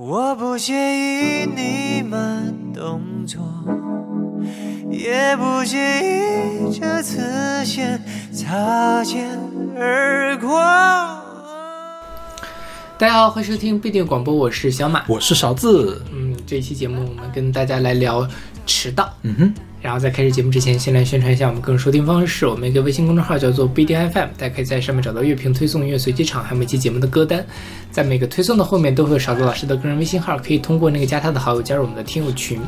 我不介意你慢动作，也不介意这次先擦肩而过。大家好，欢迎收听必定广播，我是小马。我是勺子。嗯，这一期节目我们跟大家来聊迟到。嗯哼，然后在开始节目之前，先来宣传一下我们个人收听方式。我们一个微信公众号叫做不一定 FM，大家可以在上面找到乐评推送、音乐随机场，还有每期节目的歌单。在每个推送的后面都会有勺子老师的个人微信号，可以通过那个加他的好友加入我们的听友群。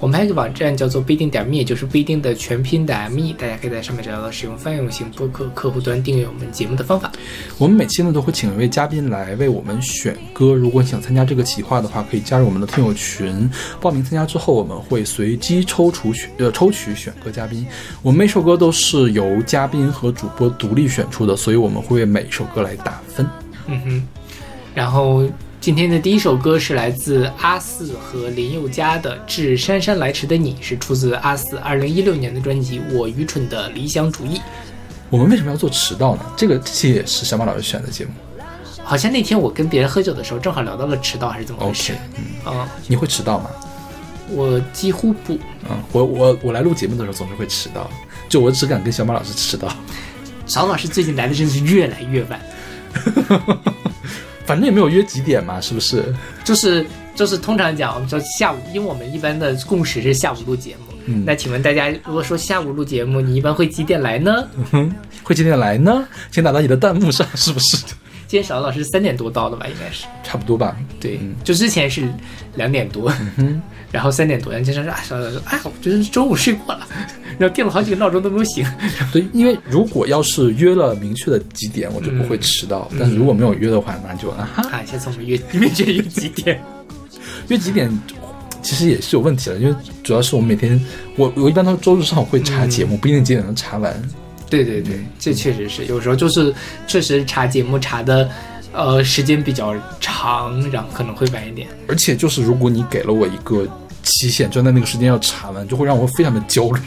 我们还有一个网站叫做不一定点 me，也就是不一定的全拼的 me，大家可以在上面找到使用泛用型播客客户端订阅我们节目的方法。我们每期呢都会请一位嘉宾来为我们选歌。如果你想参加这个企划的话，可以加入我们的听友群，报名参加之后，我们会随机抽出选呃抽取选歌嘉宾。我们每首歌都是由嘉宾和主播独立选出的，所以我们会为每首歌来打分。嗯哼，然后今天的第一首歌是来自阿四和林宥嘉的《致姗姗来迟的你》，是出自阿四二零一六年的专辑《我愚蠢的理想主义》。我们为什么要做迟到呢？这个这期也是小马老师选的节目。好像那天我跟别人喝酒的时候，正好聊到了迟到，还是怎么回事 OK，？嗯，嗯，你会迟到吗？我几乎不。嗯，我我我来录节目的时候总是会迟到，就我只敢跟小马老师迟到。小马老师最近来的真是越来越晚，反正也没有约几点嘛，是不是？就是就是通常讲，我们说下午，因为我们一般的共识是下午录节目。嗯那请问大家，如果说下午录节目，你一般会几点来呢？嗯会几点来呢？请打到你的弹幕上，是不是？今天邵老师三点多到的吧，应该是。差不多吧。对，嗯就之前是两点多，然后三点多，然后经常说啊，邵老师说，哎，我觉得中午睡过了，然后定了好几个闹钟都没有醒。对，因为如果要是约了明确的几点，我就不会迟到。但是如果没有约的话，那就啊哈，啊，下次我们约明确约几点？约几点其实也是有问题的，因为主要是我们每天，我我一般都周日上午会查节目，不一定几点能查完。对对对，这确实是，有时候就是确实查节目查的，呃，时间比较长，然后可能会晚一点。而且就是如果你给了我一个期限，就在那个时间要查完，就会让我非常的焦虑，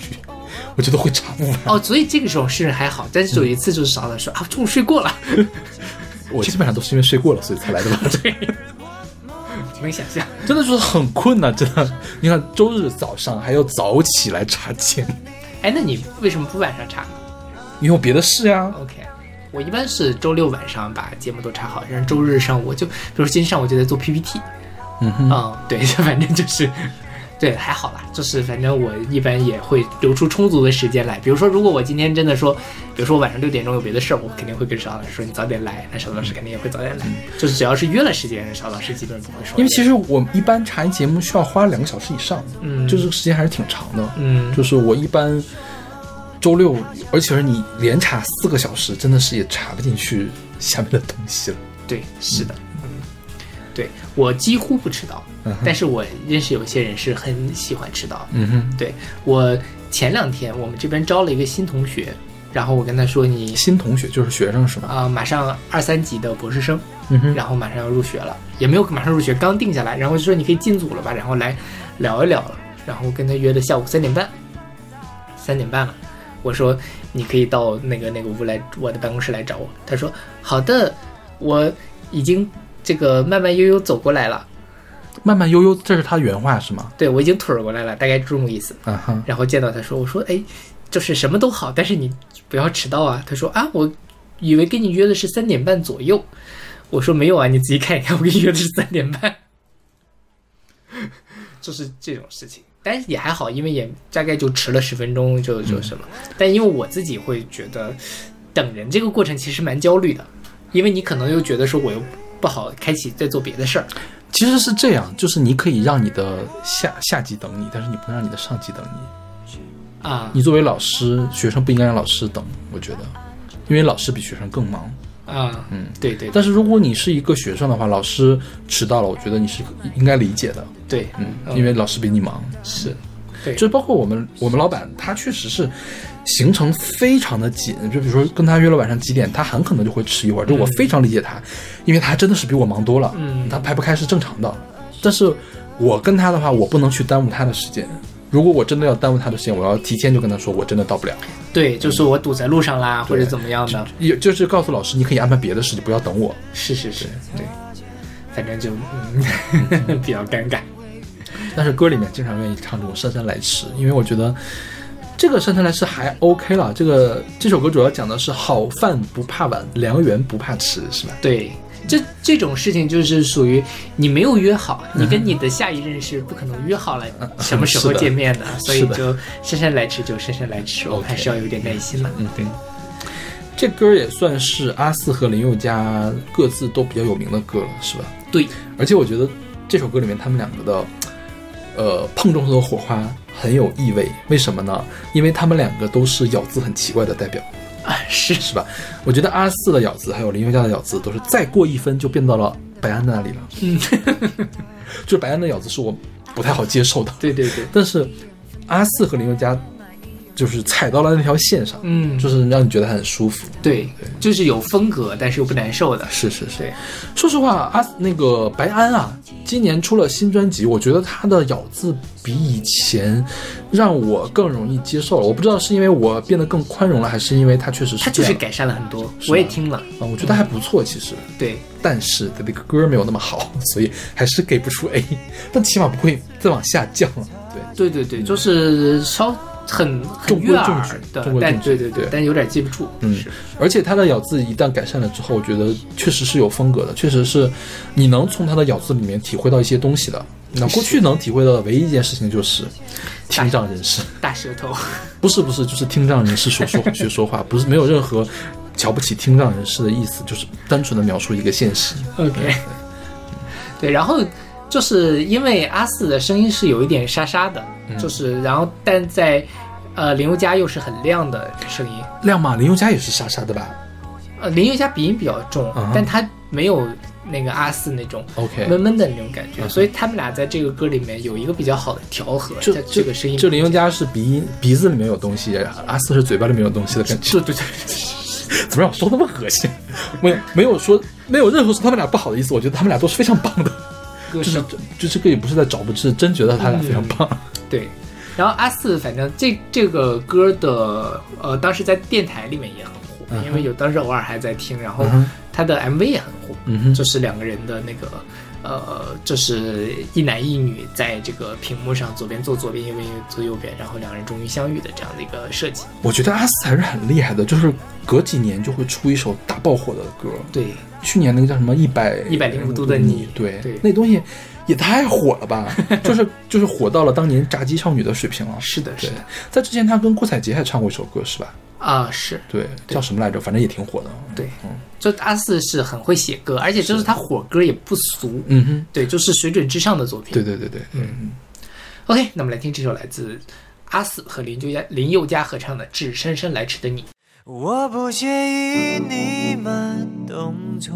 我觉得会查不完。哦，所以这个时候是还好，但是有一次就是邵老师说啊，中午睡过了，我基本上都是因为睡过了，所以才来的吧。对，能想象。真的是很困难，真的。你看周日早上还要早起来查节目，哎，那你为什么不晚上查呢你有别的事呀？？OK，我一般是周六晚上把节目都查好，然后周日上午就，比如今天上午就在做 PPT，嗯哼，嗯，对，反正就是，对，还好啦，就是反正我一般也会留出充足的时间来。比如说，如果我今天真的说，比如说我晚上六点钟有别的事儿，我肯定会跟邵老师说你早点来，那邵老师肯定也会早点来。就是只要是约了时间，邵老师基本不会说。因为其实我一般查一节目需要花两个小时以上，嗯就是时间还是挺长的。嗯，就是我一般周六，而且是你连查四个小时，真的是也查不进去下面的东西了。对，是的，嗯，对我几乎不迟到，嗯但是我认识有些人是很喜欢迟到。嗯哼，对我前两天我们这边招了一个新同学，然后我跟他说你新同学就是学生是吗？啊、马上二三级的博士生，嗯哼，然后马上要入学了，也没有马上入学，刚定下来，然后就说你可以进组了吧，然后来聊一聊了，然后跟他约的下午三点半，三点半了，我说你可以到那个那个屋来我的办公室来找我，他说好的，我已经这个慢慢悠悠走过来了，慢慢悠悠，这是他原话是吗？对我已经腿儿过来了，大概这种意思。嗯哼，然后见到他说，我说哎，就是什么都好，但是你不要迟到啊。他说啊，我以为跟你约的是三点半左右。我说没有啊，你自己看一看，我跟你约的是三点半。就是这种事情，但是也还好，因为也大概就迟了十分钟就就什么。但因为我自己会觉得，等人这个过程其实蛮焦虑的，因为你可能又觉得说我又不好开启再做别的事儿。其实是这样，就是你可以让你的下下级等你，但是你不能让你的上级等你。啊你作为老师，学生不应该让老师等，我觉得，因为老师比学生更忙。啊，嗯，对对但是如果你是一个学生的话，老师迟到了，我觉得你是应该理解的。对，嗯，因为老师比你忙。是，对，就包括我们我们老板，他确实是行程非常的紧。就比如说跟他约了晚上几点，他很可能就会迟一会儿。就我非常理解他，因为他真的是比我忙多了。嗯他排不开是正常的。但是我跟他的话，我不能去耽误他的时间。如果我真的要耽误他的时间，我要提前就跟他说，我真的到不了。对，就是我堵在路上啦，或者怎么样的。也就是告诉老师，你可以安排别的事情，不要等我。是是是，对。反正就嗯比较尴尬。但是歌里面经常愿意唱这种姗姗来迟，因为我觉得这个姗姗来迟还 OK 了。这个这首歌主要讲的是好饭不怕晚，良缘不怕迟，是吧？对，这这种事情就是属于你没有约好，你跟你的下一任是不可能约好了 什么时候见面的，所以就姗姗来迟就姗姗来迟，我们还是要有点耐心了。嗯，对。这歌也算是阿四和林宥嘉各自都比较有名的歌了，是吧？对，而且我觉得这首歌里面他们两个的，呃，碰撞出的火花很有意味。为什么呢？因为他们两个都是咬字很奇怪的代表，啊，是是吧？我觉得阿四的咬字还有林宥嘉的咬字都是再过一分就变到了白安那里了。嗯，就是白安的咬字是我不太好接受的，对对对，但是阿四和林宥嘉就是踩到了那条线上，嗯，就是让你觉得很舒服。对，就是有风格，但是又不难受的。是是是，说实话，阿那个白安啊，今年出了新专辑，我觉得他的咬字比以前让我更容易接受了。我不知道是因为我变得更宽容了，还是因为他确实是他就是改善了很多，我也听了。啊，我觉得还不错，其实。对，但是他那个歌没有那么好，所以还是给不出 A，但起码不会再往下降了。对，对对对，就是稍很很中规悦耳中矩但对对对但有点记不住。嗯，而且他的咬字一旦改善了之后，我觉得确实是有风格的，确实是你能从他的咬字里面体会到一些东西的。那过去能体会到的唯一一件事情就是听障人士，大舌头。不是不是，就是听障人士说说 学说话，不是没有任何瞧不起听障人士的意思，就是单纯的描述一个现实。OK，对，然后就是因为阿四的声音是有一点沙沙的，嗯就是然后但在呃林宥嘉又是很亮的声音，亮吗林宥嘉也是沙沙的吧呃林宥嘉鼻音比较重，嗯但他没有那个阿四那种？OK，闷闷的那种感觉，所以他们俩在这个歌里面有一个比较好的调和，就在这个声音就林宥嘉是鼻音鼻子里面有东西，阿四是嘴巴里面有东西的感觉。对 对对，怎么让我说那么恶心？没有没有说没有任何说他们俩不好的意思，我觉得他们俩都是非常棒的。就是就这个也不是在找不是真觉得他俩非常棒。对。然后阿四，反正这这个歌的呃，当时在电台里面也很火，嗯因为有当时偶尔还在听，然后他的 MV 也很火，嗯哼就是两个人的那个呃，就是一男一女在这个屏幕上左边坐左边，右边坐右边，然后两人终于相遇的这样的一个设计。我觉得阿四还是很厉害的，就是隔几年就会出一首大爆火的歌。对，去年那个叫什么一百一百零五度的你对对那东西也太火了吧！就是就是火到了当年炸鸡少女的水平了。是的，是的，，在之前他跟郭采洁还唱过一首歌是吧？啊，是对，叫什么来着？反正也挺火的。对嗯，就阿四是很会写歌，而且就是他火歌也不俗，嗯哼，对，就是水准之上的作品。对对对对，嗯 OK，那么来听这首来自阿四和林宥嘉林宥嘉合唱的《致姗姗来迟的你》。我不介意你慢动作，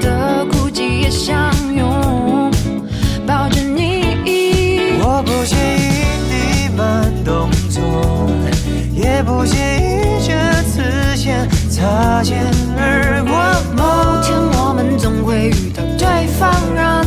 的孤寂，也相拥抱着你。我不介意你慢动作，也不介意这次先擦肩而过。某天我们总会遇到对方，然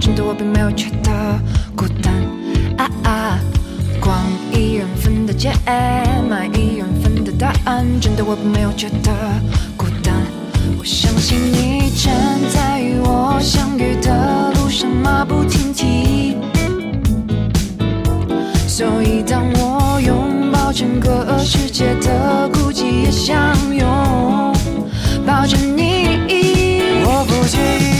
真的我并没有觉得孤单。啊啊，逛一人份的街，买一人份的答案，真的我并没有觉得孤单。我相信你站在与我相遇的路上马不停蹄。所以当我拥抱整个世界的孤寂，也相拥抱着你。我不介意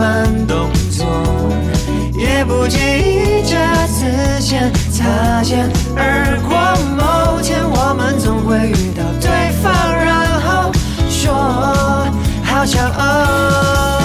慢动作，也不介意这次先擦肩而过。某天我们总会遇到对方，然后说好骄傲。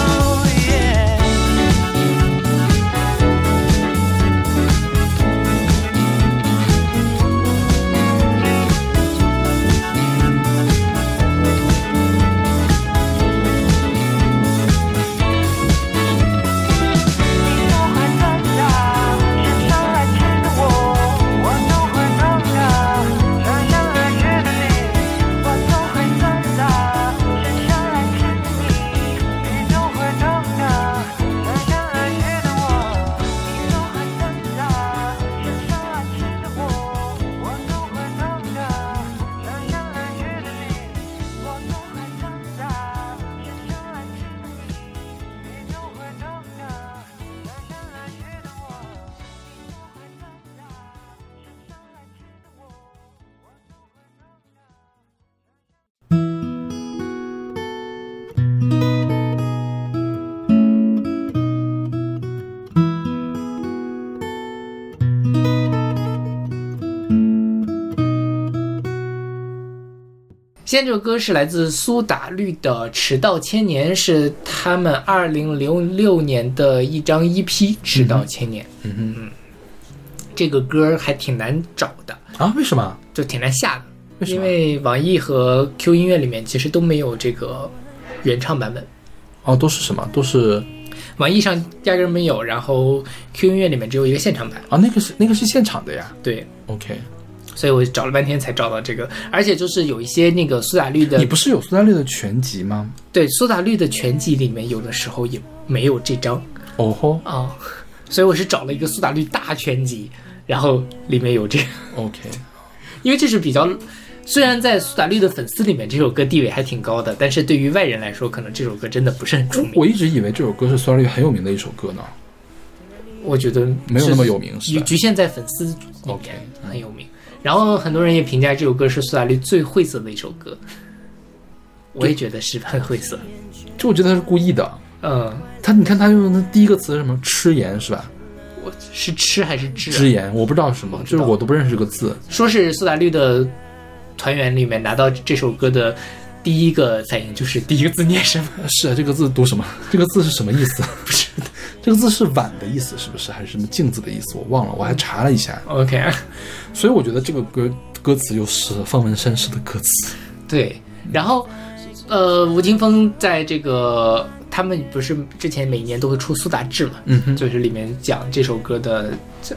现在这首歌是来自苏打绿的《迟到千年》，是他们二零零六年的一张 EP《迟到千年》。嗯哼这个歌还挺难找的，啊，为什么？就挺难下的，因为网易和 Q 音乐里面其实都没有这个原唱版本，哦，都是什么？都是网易上压根没有，然后 Q 音乐里面只有一个现场版。啊，那个是那个是现场的呀。对，OK，所以我找了半天才找到这个，而且就是有一些那个苏打绿的你，不是有苏打绿的全集吗？对苏打绿的全集里面有的时候也没有这张哦吼啊、所以我是找了一个苏打绿大全集，然后里面有这个，，OK，因为这是比较。虽然在苏打绿的粉丝里面，这首歌地位还挺高的，但是对于外人来说，可能这首歌真的不是很出名。我一直以为这首歌是苏打绿很有名的一首歌呢。我觉得没有那么有名是局局限在粉丝里 OK，面很有名。然后很多人也评价这首歌是苏打绿最晦涩的一首歌，我也觉得是很晦涩。这我觉得他是故意的。嗯，他你看他用的第一个词是什么？吃盐是吧？我是吃还是知、吃盐，我不知道是什么，就是我都不认识这个字。说是苏打绿的团员里面拿到这首歌的第一个反应就是第一个字念什么？是啊，这个字读什么？这个字是什么意思？不是，这个字是碗的意思，是不是？还是什么镜子的意思？我忘了，我还查了一下。OK，所以我觉得这个歌歌词又是方文山式的歌词。对，然后呃，吴青峰在这个他们不是之前每年都会出苏打志嘛，嗯哼，就是里面讲这首歌的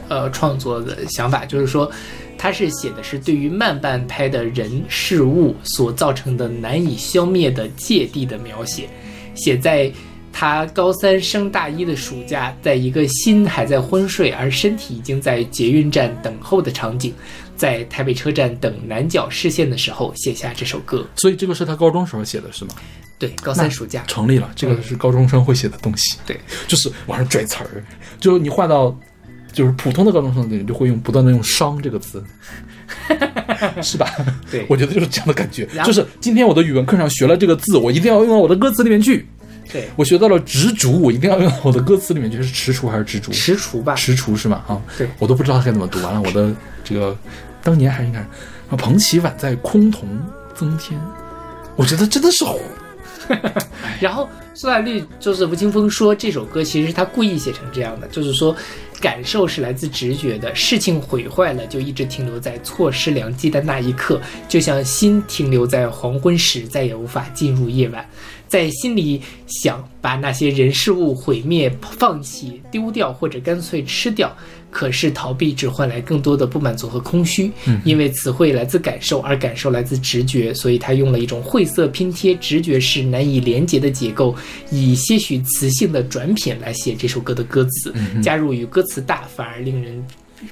呃创作的想法，就是说他是写的是对于慢半拍的人事物所造成的难以消灭的芥蒂的描写，写在他高三升大一的暑假，在一个心还在昏睡而身体已经在捷运站等候的场景，在台北车站等南角视线的时候写下这首歌。所以这个是他高中时候写的，是吗？对，高三暑假。成立了，这个是高中生会写的东西。对，就是往上拽词儿，就是你换到就是普通的高中生里面，就会用不断的用“伤”这个字，是吧？对我觉得就是这样的感觉。就是今天我的语文课上学了这个字，我一定要用到我的歌词里面去。对，我学到了执着，我一定要用到我的歌词里面去。是踟蹰还是执着？踟蹰吧。踟蹰是吗？啊，对我都不知道该怎么读。完了，我的这个当年还应该，啊，彭绮晚在崆峒增添，我觉得真的是火。然后苏打绿就是吴青峰说这首歌其实是他故意写成这样的，就是说感受是来自直觉的，事情毁坏了就一直停留在错失良机的那一刻，就像心停留在黄昏时，再也无法进入夜晚，在心里想把那些人事物毁灭、放弃、丢掉或者干脆吃掉。可是逃避只换来更多的不满足和空虚，因为词汇来自感受，而感受来自直觉，所以他用了一种晦涩拼贴、直觉式难以连结的结构，以些许词性的转品来写这首歌的歌词，加入与歌词大反而令人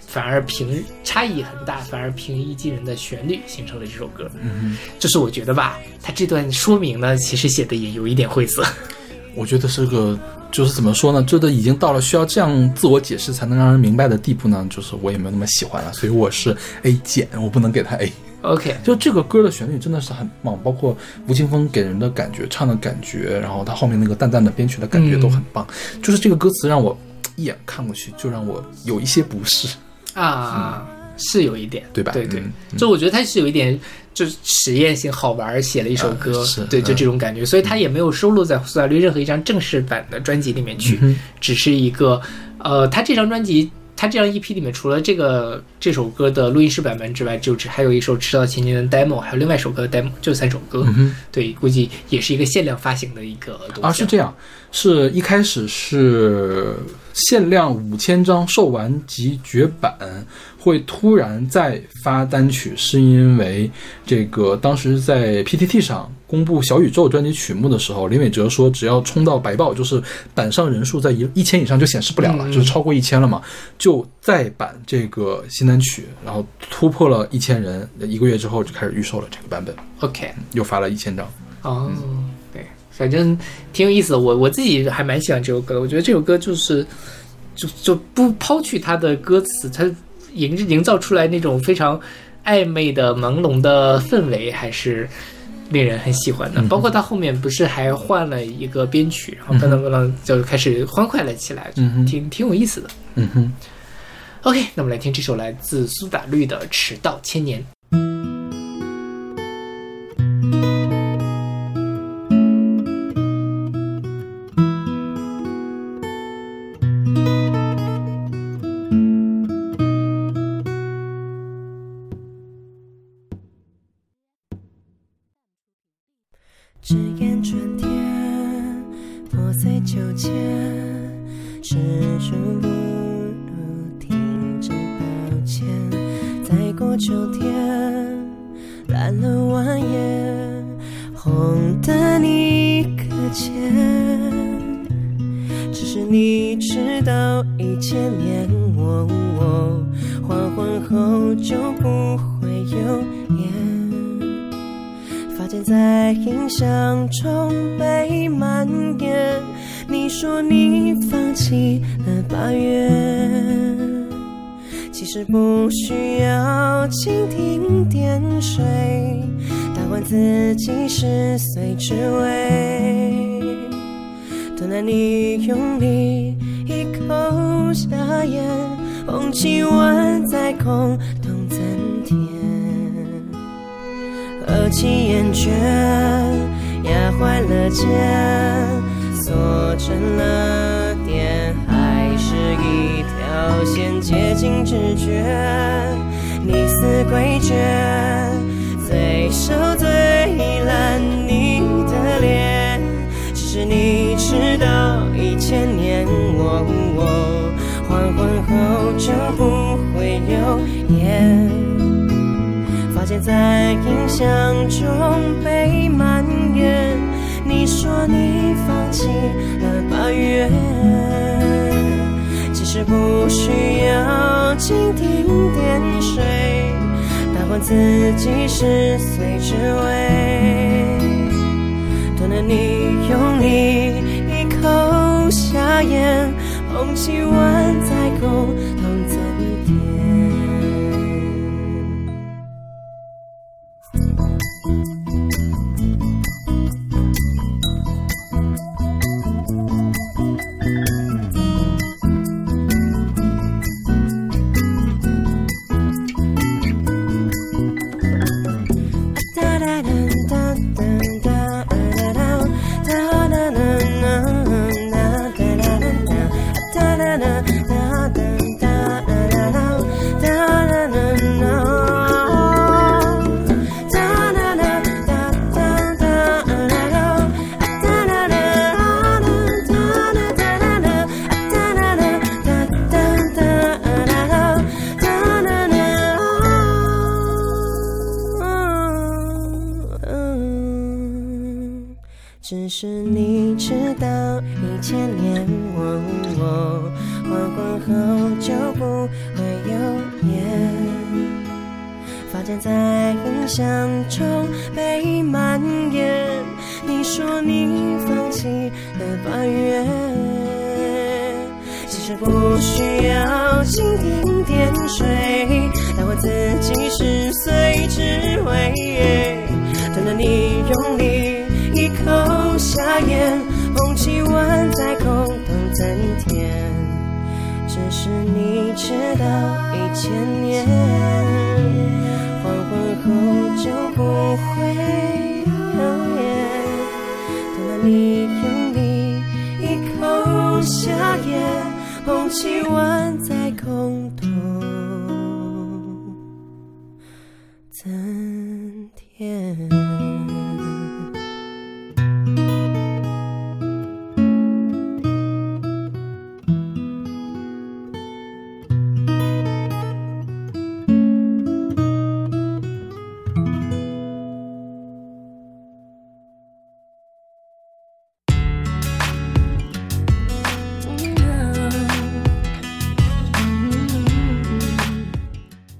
反而平差异很大，反而平易近人的旋律，形成了这首歌。嗯，就是我觉得吧，他这段说明呢，其实写的也有一点晦涩。我觉得是个，就是怎么说呢？这都已经到了需要这样自我解释才能让人明白的地步呢。就是我也没有那么喜欢了，所以我是 A 减，我不能给他 A。OK，就这个歌的旋律真的是很棒，包括吴青峰给人的感觉、唱的感觉，然后他后面那个淡淡的编曲的感觉都很棒。就是这个歌词让我 一眼看过去就让我有一些不适。啊，是有一点，对吧？对对。嗯，就我觉得他是有一点，就是实验性好玩，写了一首歌啊，对，就嗯。这种感觉，所以他也没有收录在苏打绿任何一张正式版的专辑里面去，嗯只是一个，呃，他这张专辑。他这张 EP 里面，除了这个这首歌的录音室版本之外，就只还有一首《赤道前年》的 demo，还有另外一首歌的 demo，就三首歌。嗯对，估计也是一个限量发行的一个东西。啊，是这样，是一开始是限量五千张，售完即绝版，会突然再发单曲，是因为这个当时在 PTT 上公布小宇宙专辑曲目的时候，林伟哲说只要冲到白爆，就是版上人数在一一千以上就显示不了了，嗯就是超过一千了嘛，就再版这个新单曲，然后突破了一千人，一个月之后就开始预售了这个版本，OK，又发了一千张。哦，对，反正挺有意思的。我我自己还蛮喜欢这首歌的。我觉得这首歌就是，就就不抛去它的歌词，它营营造出来那种非常暧昧的朦胧的氛围，还是令人很喜欢的。包括他后面不是还换了一个编曲，然后噔噔噔噔就开始欢快了起来，挺挺有意思的。嗯哼。OK，那我们来听这首来自苏打绿的《迟到千年》。放弃了八月，其实不需要蜻蜓点水，打完自己十岁之味。多难你用力一口下咽，红旗万载空洞增添。合起厌倦，压坏了肩，锁成了，一条线接近直觉。你似诡谲，最熟最烂你的脸，只是你迟到一千年，我我黄昏后就不会有烟。发间在印象中被蔓延。你说你放弃了八月，是不需要蜻蜓点水，打乱自己十岁之味。多了你用力一口下咽，捧起碗再空不会有夜，发间在印象中被蔓延。你说你放弃了八月，其实不需要蜻蜓点水，但我自己十岁只会等着你用力一口下咽，红旗万载空等增添。只是你迟到，一千年黄昏后就不会有夜。等到你用力一口下咽，红旗万载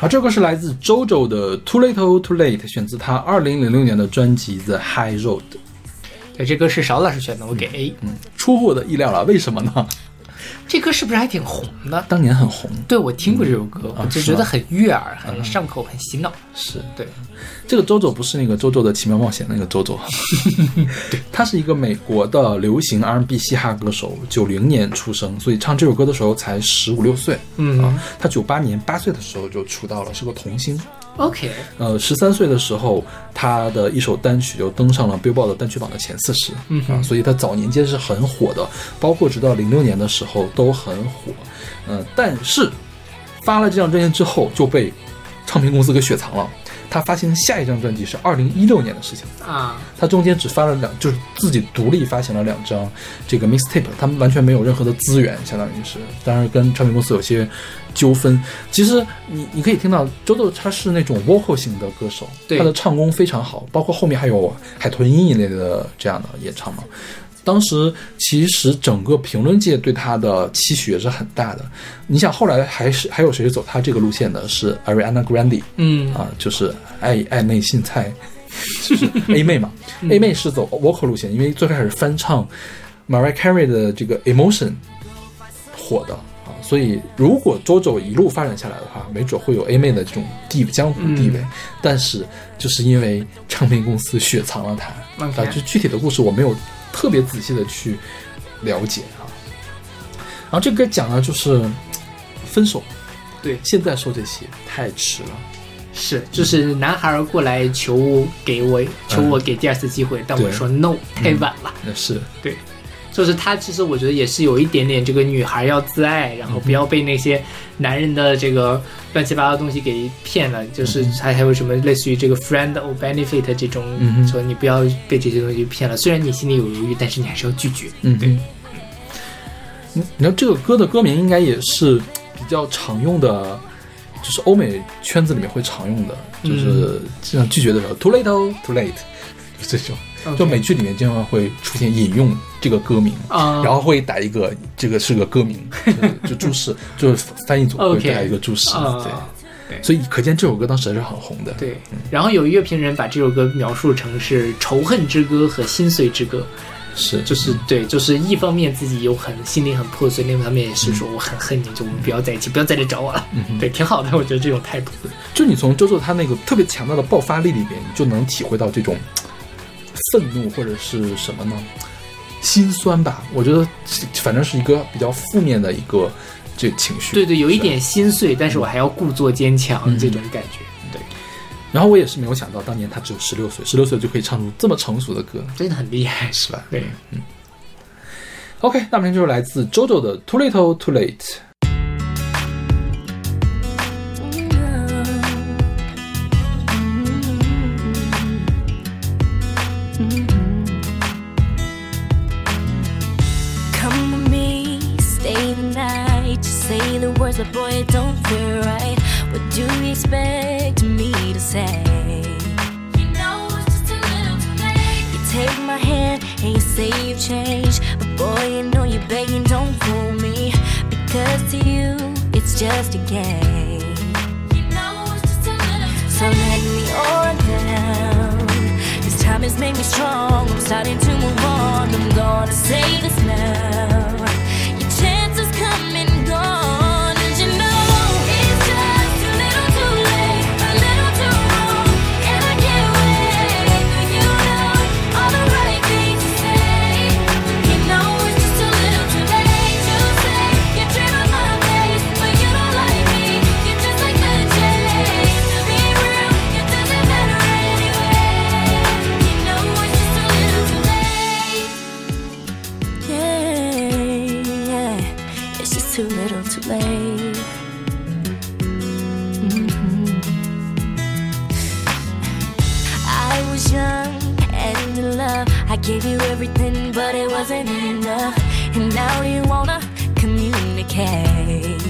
好，这个是来自 JoJo 的 Too Little Too Late，选自他二零零六年的专辑《The High Road》。对，这歌是邵老师选的，我给 A。嗯出乎我的意料了，为什么呢？这歌是不是还挺红的？当年很红，对，我听过这首歌，啊我就觉得很悦耳，很上口，很洗脑。是对，这个 JoJo 不是那个 JoJo 的奇妙冒险那个 JoJo，他是一个美国的流行 R&B 嘻哈歌手，九零年出生，所以唱这首歌的时候才十五六岁。嗯啊，他九八年八岁的时候就出道了，是个童星。OK，呃，十三岁的时候，他的一首单曲就登上了 Billboard 单曲榜的前四十，嗯所以他早年间是很火的，包括直到零六年的时候都很火，嗯、但是发了这张专辑之后就被唱片公司给雪藏了。他发行下一张专辑是二零一六年的事情，啊，他中间只发了两，就是自己独立发行了两张这个 mixtape，他们完全没有任何的资源，相当于是，当然跟唱片公司有些纠纷。其实你你可以听到周豆他是那种 vocal 型的歌手，对他的唱功非常好，包括后面还有海豚音一类的这样的演唱嘛。当时其实整个评论界对他的期许也是很大的。你想后来还是还有谁是走他这个路线的？是 Ariana Grande，嗯啊，就是爱爱妹信菜，就是 A 妹嘛。A 妹是走 vocal 路线，因为最开始翻唱 Mariah Carey 的这个 Emotion 火的啊，所以如果 JoJo 一路发展下来的话，没准会有 A 妹的这种地江湖地位。但是就是因为唱片公司雪藏了她啊，就具体的故事我没有特别仔细的去了解啊。然后这歌讲的就是分手，对，现在说这些太迟了。是，就是男孩过来求我给我求我给第二次机会，但我说 no，太晚了。那是，对，就是他其实我觉得也是有一点点这个女孩要自爱，然后不要被那些男人的这个乱七八糟的东西给骗了。就是还还有什么类似于这个 friend or benefit 这种，说你不要被这些东西骗了。虽然你心里有犹豫，但是你还是要拒绝。嗯，对。嗯你知道这个歌的歌名应该也是比较常用的，就是欧美圈子里面会常用的，就是经常拒绝的时候，too oh, too late，就这种。就美剧里面经常会出现引用这个歌名，啊然后会打一个这个是个歌名，就就注释，就是翻译组会 OK 打一个注释，啊对。所以可见这首歌当时还是很红的。对，然后有乐评人把这首歌描述成是仇恨之歌和心碎之歌，是，就是对，就是一方面自己有很心里很破碎，另一方面也是说我很恨你，就我们不要在一起，不要再来找我了。对，挺好的，我觉得这种态度。就你从周作他那个特别强大的爆发力里边，你就能体会到这种愤怒或者是什么呢？心酸吧。我觉得反正是一个比较负面的一个这情绪。对对，有一点心碎，但是我还要故作坚强，这种感觉。对，然后我也是没有想到，当年他只有十六岁，十六岁就可以唱出这么成熟的歌，真的很厉害。是吧？对，嗯 OK，那么就是来自 JoJo 的 Too Little Too Late。Boy, it don't feel right. What do you expect me to say? You know it's just a little too late. You take my hand and you say you've changed. But boy, you know you're begging, don't fool me. Because to you, it's just a game. You know it's just a little too So let me on down. This time has made me strong. I'm starting to move on. I'm gonna say this now. Gave you everything, but it wasn't enough. And now you wanna communicate.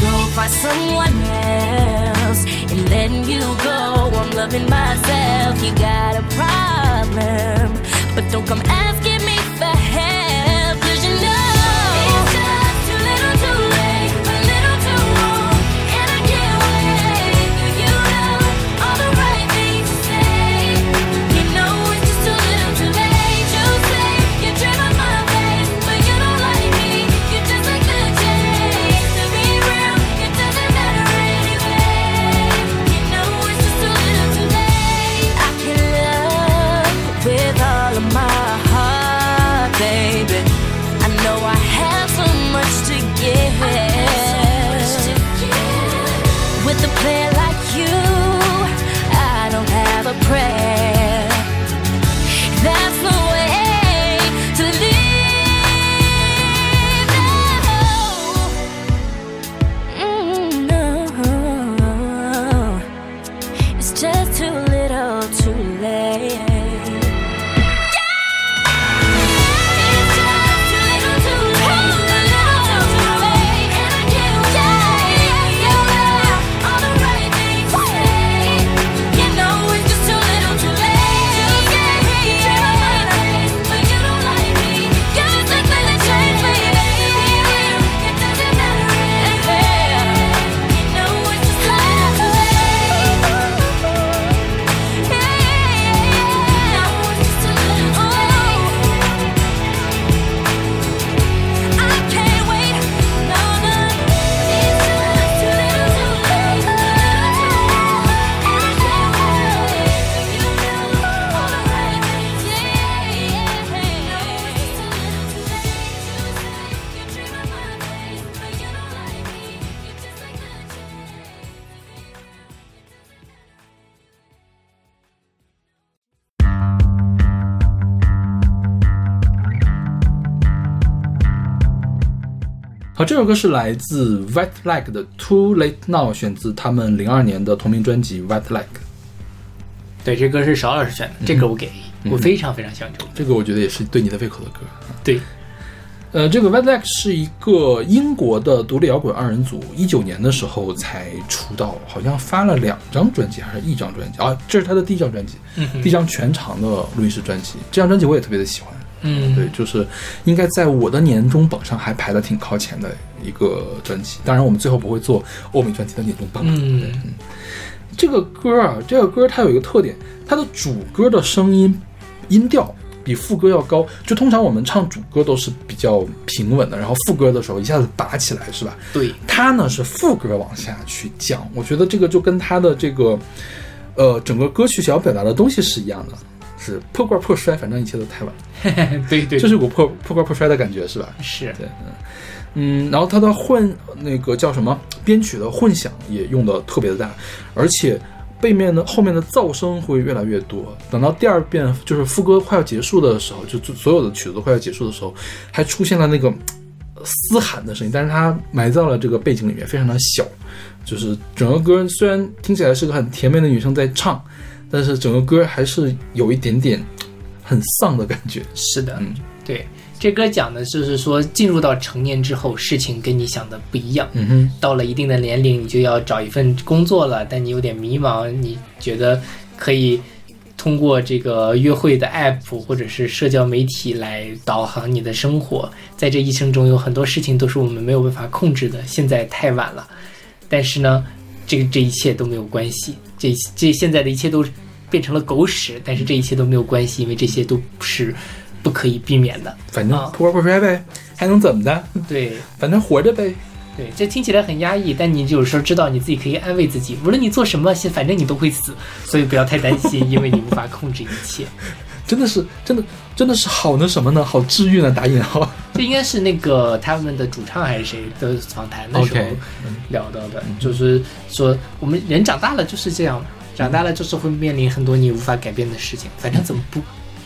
Go find someone else and letting you go. I'm loving myself. You got a problem, but don't come asking me for help. 首歌是来自 White Like 的《Too Late Now》，选自他们零二年的同名专辑《White Like》。对，这歌是邵老师选的，这歌我给，我非常非常喜欢这首歌。这个我觉得也是对你的胃口的歌。对，呃，这个 White Like 是一个英国的独立摇滚二人组，一九年的时候才出道，好像发了两张专辑还是一张专辑啊？这是他的第一张专辑，嗯第一张全长的录音室专辑。这张专辑我也特别的喜欢。嗯，对，就是应该在我的年终榜上还排的挺靠前的一个专辑。当然，我们最后不会做欧美专辑的年终榜。嗯，嗯，这个歌啊，这个歌它有一个特点，它的主歌的声音音调比副歌要高。就通常我们唱主歌都是比较平稳的，然后副歌的时候一下子拔起来，是吧？对，它呢是副歌往下去降，我觉得这个就跟它的这个呃整个歌曲想要表达的东西是一样的，是破罐破摔，反正一切都太晚。对对，就是股破破罐破摔的感觉，是吧？是对，嗯嗯，然后它的混那个叫什么编曲的混响也用的特别的大，而且背面的后面的噪声会越来越多。等到第二遍就是副歌快要结束的时候，就就所有的曲子都快要结束的时候，还出现了那个呃嘶喊的声音，但是它埋在了这个背景里面，非常的小。就是整个歌虽然听起来是个很甜美的女生在唱，但是整个歌还是有一点点很丧的感觉。是的，嗯对，这歌讲的就是说，进入到成年之后，事情跟你想的不一样。嗯哼。到了一定的年龄，你就要找一份工作了，但你有点迷茫，你觉得可以通过这个约会的 app 或者是社交媒体来导航你的生活，在这一生中有很多事情都是我们没有办法控制的。现在太晚了，但是呢，这个这一切都没有关系，这这现在的一切都变成了狗屎，但是这一切都没有关系，因为这些都是不可以避免的。反正啊破罐破摔呗，还能怎么的？对 反正活着呗。对，这听起来很压抑，但你有时候知道你自己可以安慰自己，无论你做什么，反正你都会死，所以不要太担心，因为你无法控制一切。真的是，真的，真的是好那什么呢？好治愈呢？打引号。这应该是那个他们的主唱还是谁的访谈的时候聊到的就是说我们人长大了就是这样，长大了就是会面临很多你无法改变的事情，反正怎么不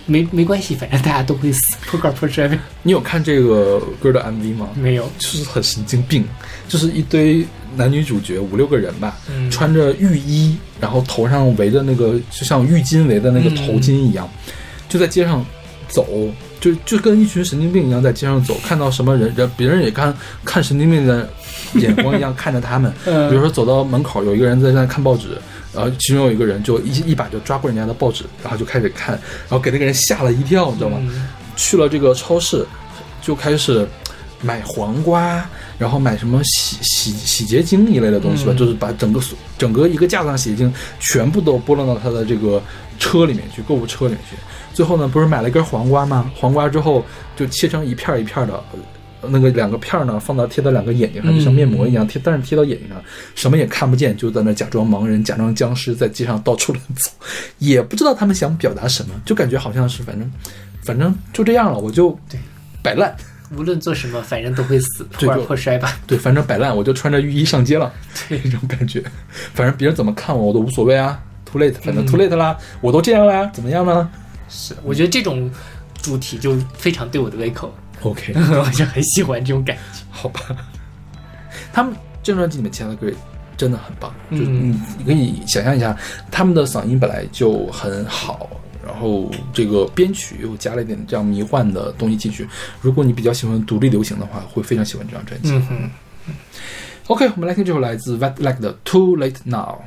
没没关系，反正大家都会死，破罐破摔呗。你有看这个歌的 MV 吗？没有，就是很神经病，就是一堆男女主角五六个人吧，嗯穿着浴衣，然后头上围着那个就像浴巾围的那个头巾一样，就在街上走，就就跟一群神经病一样在街上走，看到什么人人别人也看看神经病的眼光一样看着他们，嗯比如说走到门口有一个人在那看报纸。然后其中有一个人就一一把就抓过人家的报纸，然后就开始看，然后给那个人吓了一跳，你知道吗？嗯去了这个超市，就开始买黄瓜，然后买什么洗洗洗洁精一类的东西吧，嗯就是把整个整个一个架子上洗洁精全部都拨弄到他的这个车里面去，购物车里面去。最后呢，不是买了一根黄瓜吗？黄瓜之后就切成一片儿一片儿的。呃那个两个片儿呢，放到贴到两个眼睛上，就像面膜一样贴，但是贴到眼睛上，什么也看不见，就在那假装盲人，假装僵尸，在街上到处乱走，也不知道他们想表达什么，就感觉好像是反正反正就这样了，我就对。摆烂，无论做什么，反正都会死，破罐破摔吧。对，反正摆烂，我就穿着浴衣上街了，这种感觉，反正别人怎么看我，我都无所谓啊，too late，反正 too late 啦，我都这样啦，怎么样呢是，我觉得这种主题就非常对我的胃口，？OK，我就很喜欢这种感觉。好吧，他们这张专辑里面其他的歌也真的很棒，就嗯你你可以想象一下，他们的嗓音本来就很好。然后这个编曲又加了一点这样迷幻的东西进去。如果你比较喜欢独立流行的话，会非常喜欢这张专辑。嗯哼。OK，我们来听这首来自 Wet Like 的《Too Late Now》。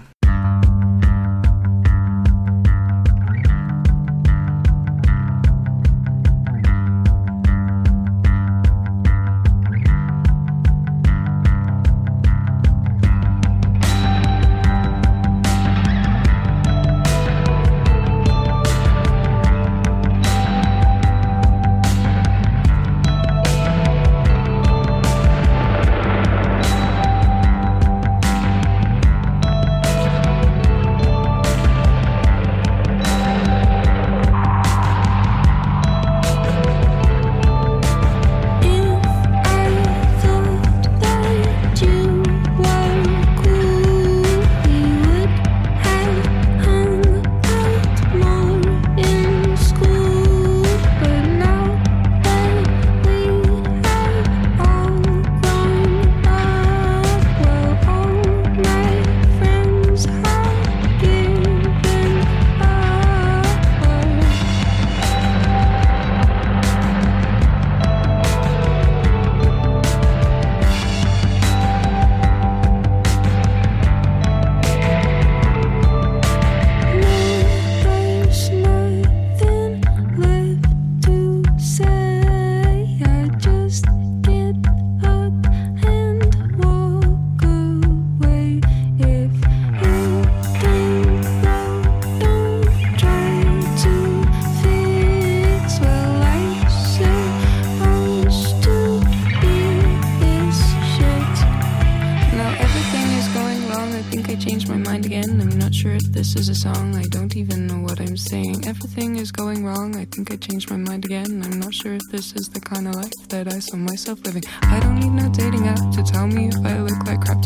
Think I changed my mind again. I'm not sure if this is the kind of life that I saw myself living. I don't need no dating app to tell me if I look like crap.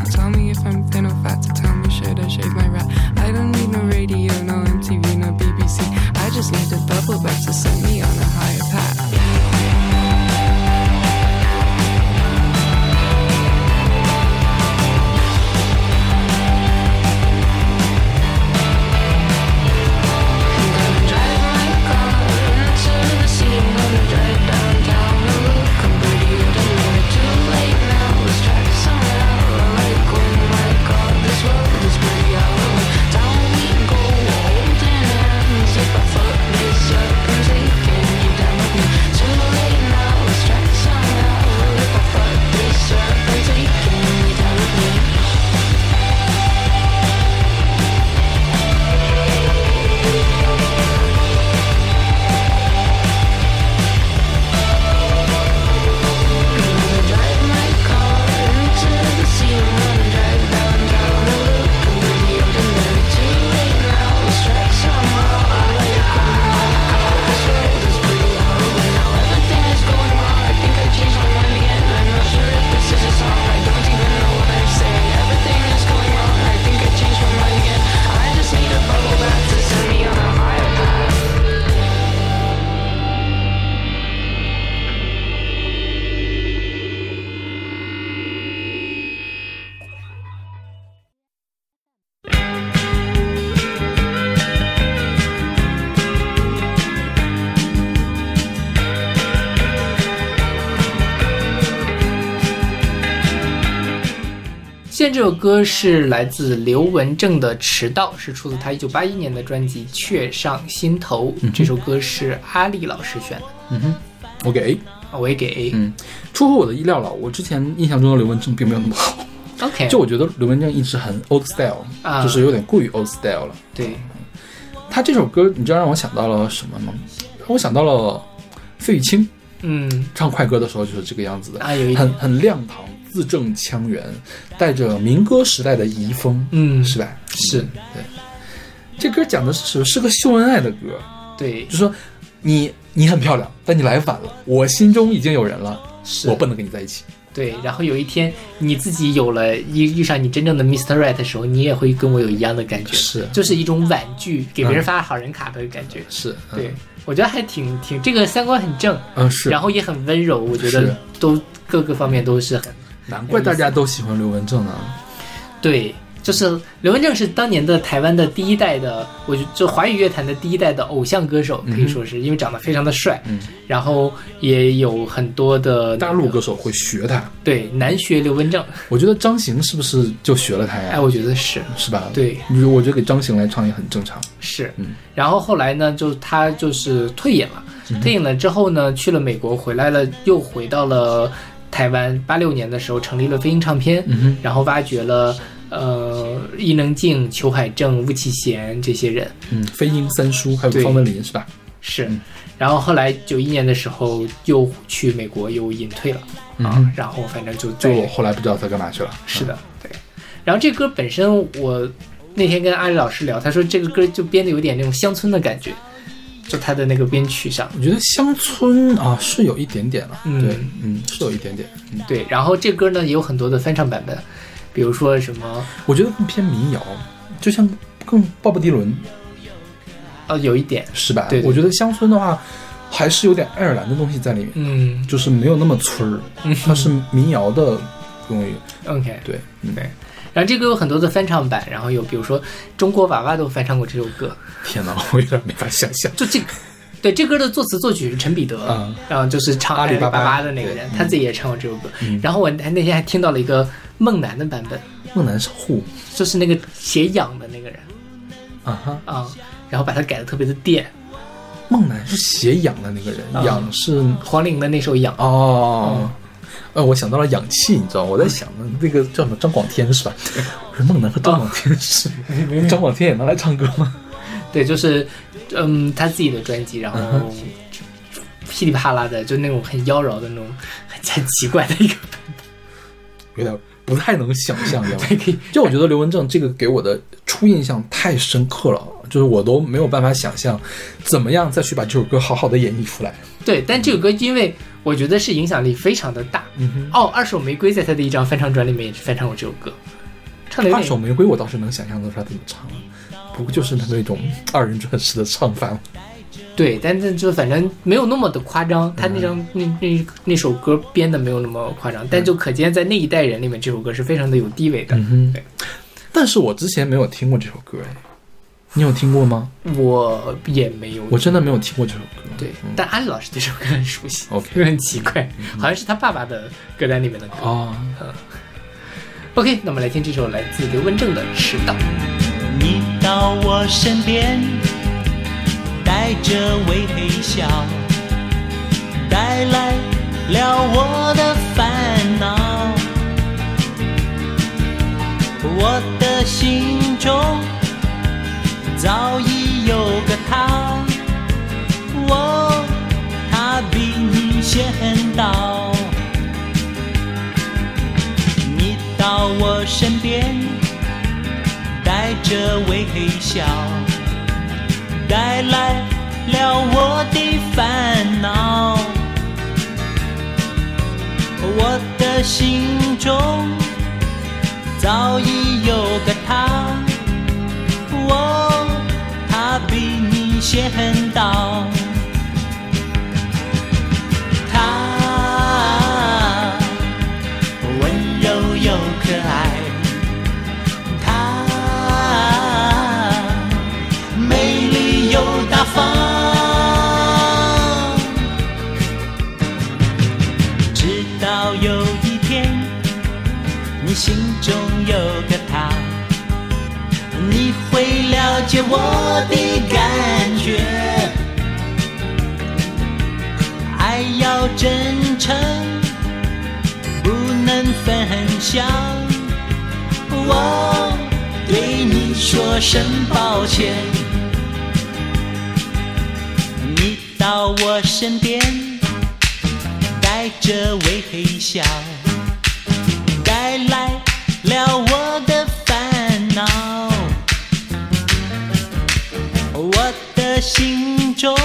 现在这首歌是来自刘文正的《迟到》，是出自他一九八一年的专辑《雀上心头》。这首歌是阿丽老师选的，嗯哼，我给我也给 A。嗯，出乎我的意料了。我之前印象中的刘文正并没有那么好，OK，就我觉得刘文正一直很 old style，、啊就是有点过于 old style 了。对，他这首歌，你知道让我想到了什么吗？让我想到了费玉清嗯唱快歌的时候就是这个样子的，啊，有一很，很亮堂，字正腔圆，带着民歌时代的遗风，嗯，是吧？是，对。这歌讲的是什么？是个秀恩爱的歌，对，就说你你很漂亮，但你来晚了，我心中已经有人了，是。我不能跟你在一起。对。然后有一天你自己有了遇遇上你真正的 Mr. Right 的时候，你也会跟我有一样的感觉，是。就是一种婉拒，给别人发好人卡的感觉。是，嗯。对，我觉得还挺挺这个三观很正，嗯是，然后也很温柔，我觉得都各个方面都是很难怪大家都喜欢刘文正呢。对。就是刘文正是当年的台湾的第一代的，我觉就华语乐坛的第一代的偶像歌手，可以说是因为长得非常的帅，嗯然后也有很多的大陆歌手会学他，对难学刘文正，我觉得张行是不是就学了他呀？哎，我觉得是是吧？对，我觉得给张行来唱也很正常。是，嗯然后后来呢，就他就是退隐了，退隐了之后呢，去了美国，回来了，又回到了台湾。八六年的时候成立了飞鹰唱片，嗯，然后挖掘了呃伊能静、裘海正、巫启贤这些人，嗯，飞鹰三叔还有方文琳是吧？是。嗯然后后来九一年的时候又去美国又隐退了、啊然后反正就就后来不知道他干嘛去了。是的，对。然后这歌本身，我那天跟阿里老师聊，他说这个歌就编的有点那种乡村的感觉，就他的那个编曲上。我觉得乡村啊是有一点点了，嗯。对，嗯，是有一点点。嗯，对，然后这歌呢也有很多的翻唱版本，比如说什么？我觉得更偏民谣，就像更鲍勃迪伦。呃有一点，是吧？对对我觉得乡村的话还是有点爱尔兰的东西在里面，嗯。就是没有那么村儿，它是民谣的东西。，OK。对，嗯。对然后这歌有很多的翻唱版，然后有比如说中国娃娃都翻唱过这首歌，天哪，我有点没法想象。就这个。对，这歌的作词作曲是陈彼得，嗯。然后就是唱阿里巴巴。的那个人，他自己也唱过这首歌。嗯。然后我还那天还听到了一个孟楠的版本，孟楠是 who 就是那个写痒的那个人。啊哈，啊、然后把它改的特别的电，孟楠是写痒的那个人，啊氧是黄龄的那首痒，哦。呃，我想到了氧气，你知道吗？我在想呢，那个叫什么张广天是吧？我说孟楠和张广天是，张广天也能来唱歌吗？对，就是嗯他自己的专辑，然后嗯噼里啪啦的，就那种很妖娆的那种很很奇怪的一个，有点不太能想象，就我觉得刘文正这个给我的初印象太深刻了，就是我都没有办法想象怎么样再去把这首歌好好的演绎出来。对，但这首歌因为我觉得是影响力非常的大。嗯哦，二手玫瑰在他的一张翻唱专里面也是翻唱过这首歌，唱的二手玫瑰我倒是能想象得出来怎么唱了，不过就是那种二人转式的唱法。对，但是就反正没有那么的夸张，他那张、那那那首歌编的没有那么夸张，但就可见在那一代人里面，这首歌是非常的有地位的。嗯哼对，但是我之前没有听过这首歌，哎，你有听过吗？我也没有，我真的没有听过这首歌。对，但阿里老师对这首歌很熟悉 OK 就 很奇怪，好像是他爸爸的歌单里面的歌。哦，OK，那我们来听这首来自刘文正的《迟到》。你到我身边，带着微笑，带来了我的烦恼。我的心中早已有个他，我他比你先到。你到我身边。带着微笑，带来了我的烦恼。我的心中早已有个他，先到。他温柔又可爱，他美丽又大方。直到有一天，你心中有个他，你会了解我的。真诚，不能分享。我对你说声抱歉。你到我身边，带着微笑，带来了我的烦恼。我的心中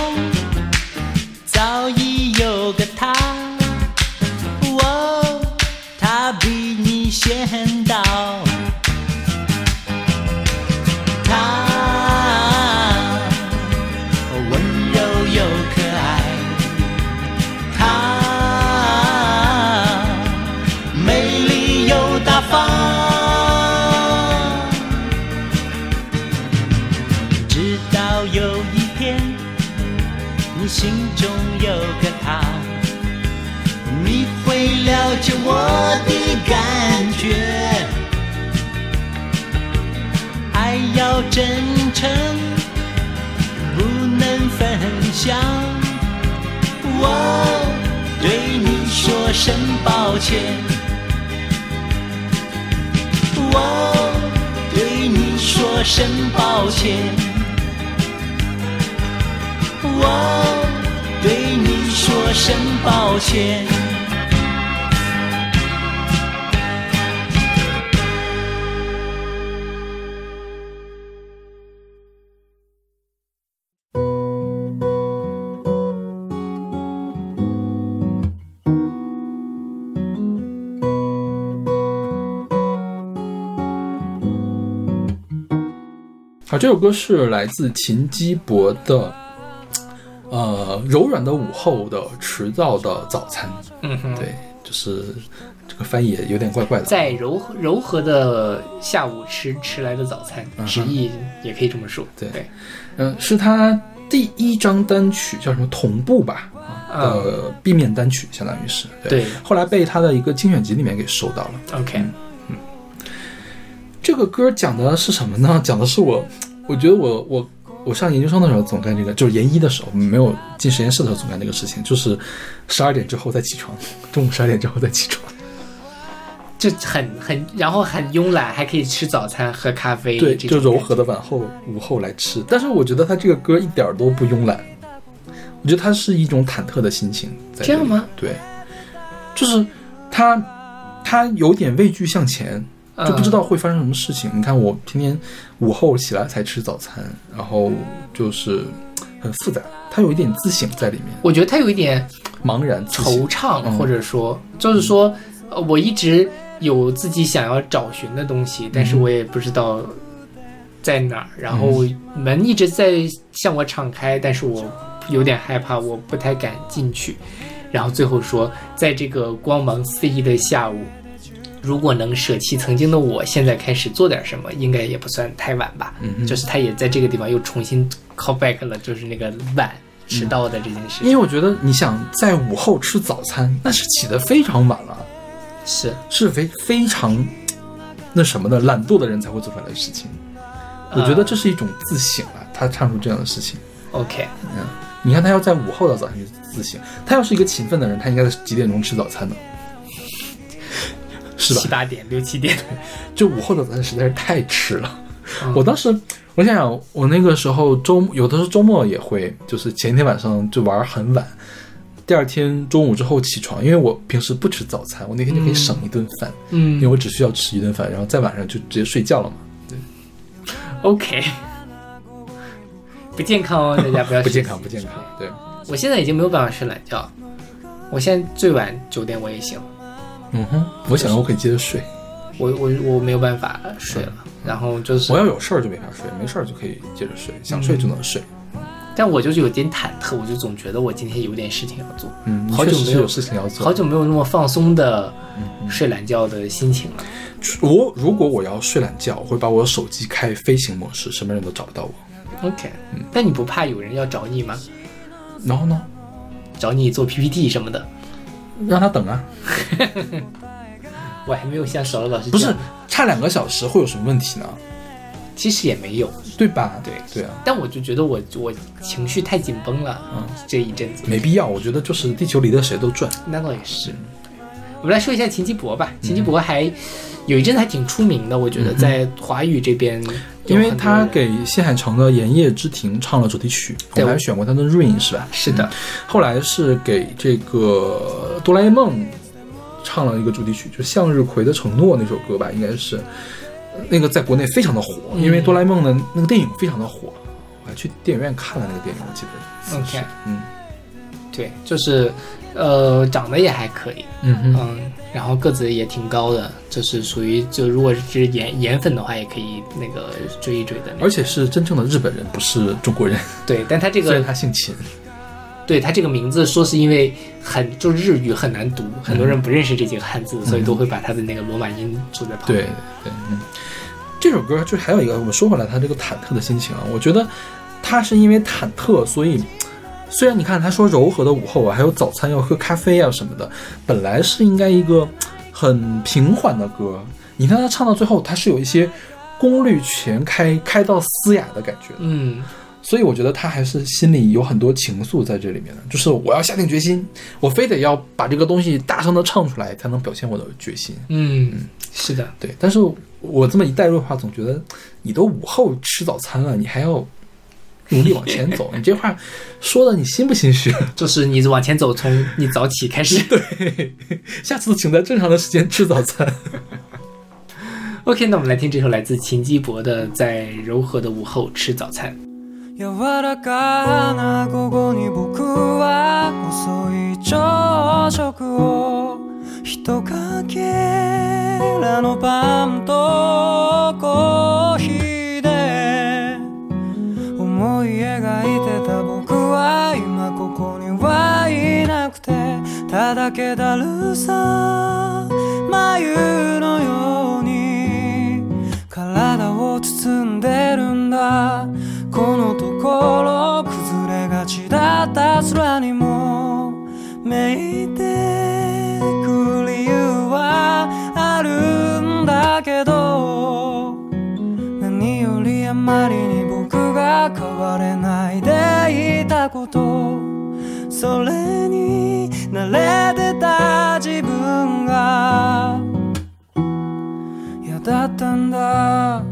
感觉。爱要真诚，不能分享。我对你说声抱歉。我对你说声抱歉。我对你说声抱歉。好，这首歌是来自秦基博的，呃，柔软的午后的迟到的早餐。嗯哼，对，就是这个翻译也有点怪怪的。在柔和柔和的下午吃迟来的早餐，直译也可以这么说。对对，嗯、是他第一张单曲，叫什么同步吧？嗯呃，B 面单曲，相当于是对后来被他的一个精选集里面给收到了。，OK，这个歌讲的是什么呢？讲的是我，我觉得我我我上研究生的时候总干这个，就是研一的时候没有进实验室的时候总干这个事情，就是十二点之后再起床，中午十二点之后再起床。就很很，然后很慵懒，还可以吃早餐、喝咖啡，对，就柔和的晚后午后来吃。但是我觉得他这个歌一点都不慵懒，我觉得他是一种忐忑的心情在这样吗？对，就是他他有点畏惧向前，嗯就不知道会发生什么事情。你看我天天午后起来才吃早餐，然后就是很复杂，他有一点自省在里面，我觉得他有一点茫然惆怅，嗯或者说，就是说，呃我一直有自己想要找寻的东西，但是我也不知道在哪儿。然后门一直在向我敞开，但是我有点害怕，我不太敢进去。然后最后说，在这个光芒四溢的下午，如果能舍弃曾经的我，现在开始做点什么，应该也不算太晚吧。嗯就是他也在这个地方又重新 call back 了，就是那个晚迟到的这件事情。因为我觉得你想在午后吃早餐，那是起得非常晚了。是是非非常那什么的懒惰的人才会做出来的事情。我觉得这是一种自省啊，他唱出这样的事情。OK。嗯，你看他要在午后的早上去自省，他要是一个勤奋的人，他应该在几点钟吃早餐呢？是吧七？八点、六七点，就午后的早餐实在是太迟了。嗯我当时我想想，我那个时候周有的时候周末也会，就是前一天晚上就玩很晚，第二天中午之后起床，因为我平时不吃早餐，我那天就可以省一顿饭，嗯因为嗯我只需要吃一顿饭，然后在晚上就直接睡觉了嘛。对，OK，不健康哦，大家不要不健康，不健康。对，我现在已经没有办法睡懒觉，我现在最晚九点我也醒，嗯哼，我想着我可以接着睡，我我我没有办法睡了，然后就是我要有事儿就没法睡，没事儿就可以接着睡，想睡就能睡。但我就是有点忐忑，我就总觉得我今天有点事情要做，嗯，好久没有事情要做。好久没有那么放松的睡懒觉的心情了。我如果我要睡懒觉，我会把我的手机开飞行模式，什么人都找不到我。OK，但你不怕有人要找你吗？然后呢，找你做 PPT 什么的？让他等啊，我还没有像小乐老师不是差两个小时会有什么问题呢？其实也没有，对吧？对对啊，但我就觉得我我情绪太紧绷了，嗯这一阵子没必要。我觉得就是地球离了谁都转。那倒也是。我们来说一下秦基博吧，秦基博还有一阵子还挺出名的，我觉得在华语这边因为他给新海诚的《炎夜之庭》唱了主题曲，我还选过他的《Rain》是吧？是的嗯。后来是给这个《哆啦 A 梦》唱了一个主题曲，就《向日葵的承诺》那首歌吧，应该是那个在国内非常的火，嗯因为哆啦 A 梦的那个电影非常的火，我还去电影院看了那个电影，我记得。OK 嗯对，就是呃长得也还可以，嗯哼，嗯，然后个子也挺高的，就是属于就如果是颜颜粉的话，也可以那个追一追的。而且是真正的日本人，不是中国人。对，但他这虽然个他姓秦，对他这个名字说是因为很就日语很难读，很多人不认识这几个汉字，所以都会把他的那个罗马音注在旁对边。对，嗯，这首歌就还有一个，我们说回来，他这个忐忑的心情啊，我觉得他是因为忐忑，所以虽然你看他说柔和的午后啊，还有早餐要喝咖啡啊什么的，本来是应该一个很平缓的歌，你看他唱到最后，他是有一些功率全开，开到嘶哑的感觉的。嗯，所以我觉得他还是心里有很多情愫在这里面的，就是我要下定决心，我非得要把这个东西大声的唱出来，才能表现我的决心。嗯，是的，对，但是我这么一带入的话，总觉得你都午后吃早餐了，你还要努力往前走，你这话说的你心不心虚？就是你往前走，从你早起开始。对，下次请在正常的时间吃早餐。 OK，那我们来听这首来自秦基博的《在柔和的午后吃早餐》。柔らかな午後に僕は遅い朝食を一かけらのパンとコーヒー ただけだるさ眉のように体を包んでるんだ。このところ崩れがちだった空にもめいてく理由はあるんだけど何よりあまりに僕が変われないでいたこと。それに慣れてた自分が嫌だったんだ。